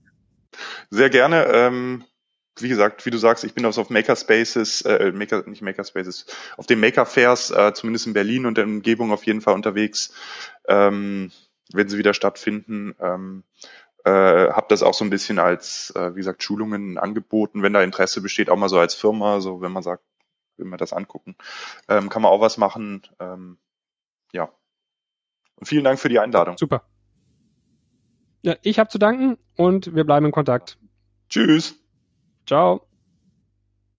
Sehr gerne. Ähm wie gesagt, wie du sagst, ich bin auf Makerspaces, äh, Maker, nicht Makerspaces, auf den Maker-Fairs, äh, zumindest in Berlin und der Umgebung auf jeden Fall unterwegs, ähm, wenn sie wieder stattfinden. Ähm, äh, habe das auch so ein bisschen als, äh, wie gesagt, Schulungen angeboten, wenn da Interesse besteht, auch mal so als Firma, so wenn man sagt, wenn wir das angucken, ähm, kann man auch was machen. Ähm, ja. Und vielen Dank für die Einladung. Super. Ja, ich habe zu danken und wir bleiben in Kontakt. Tschüss. Ciao.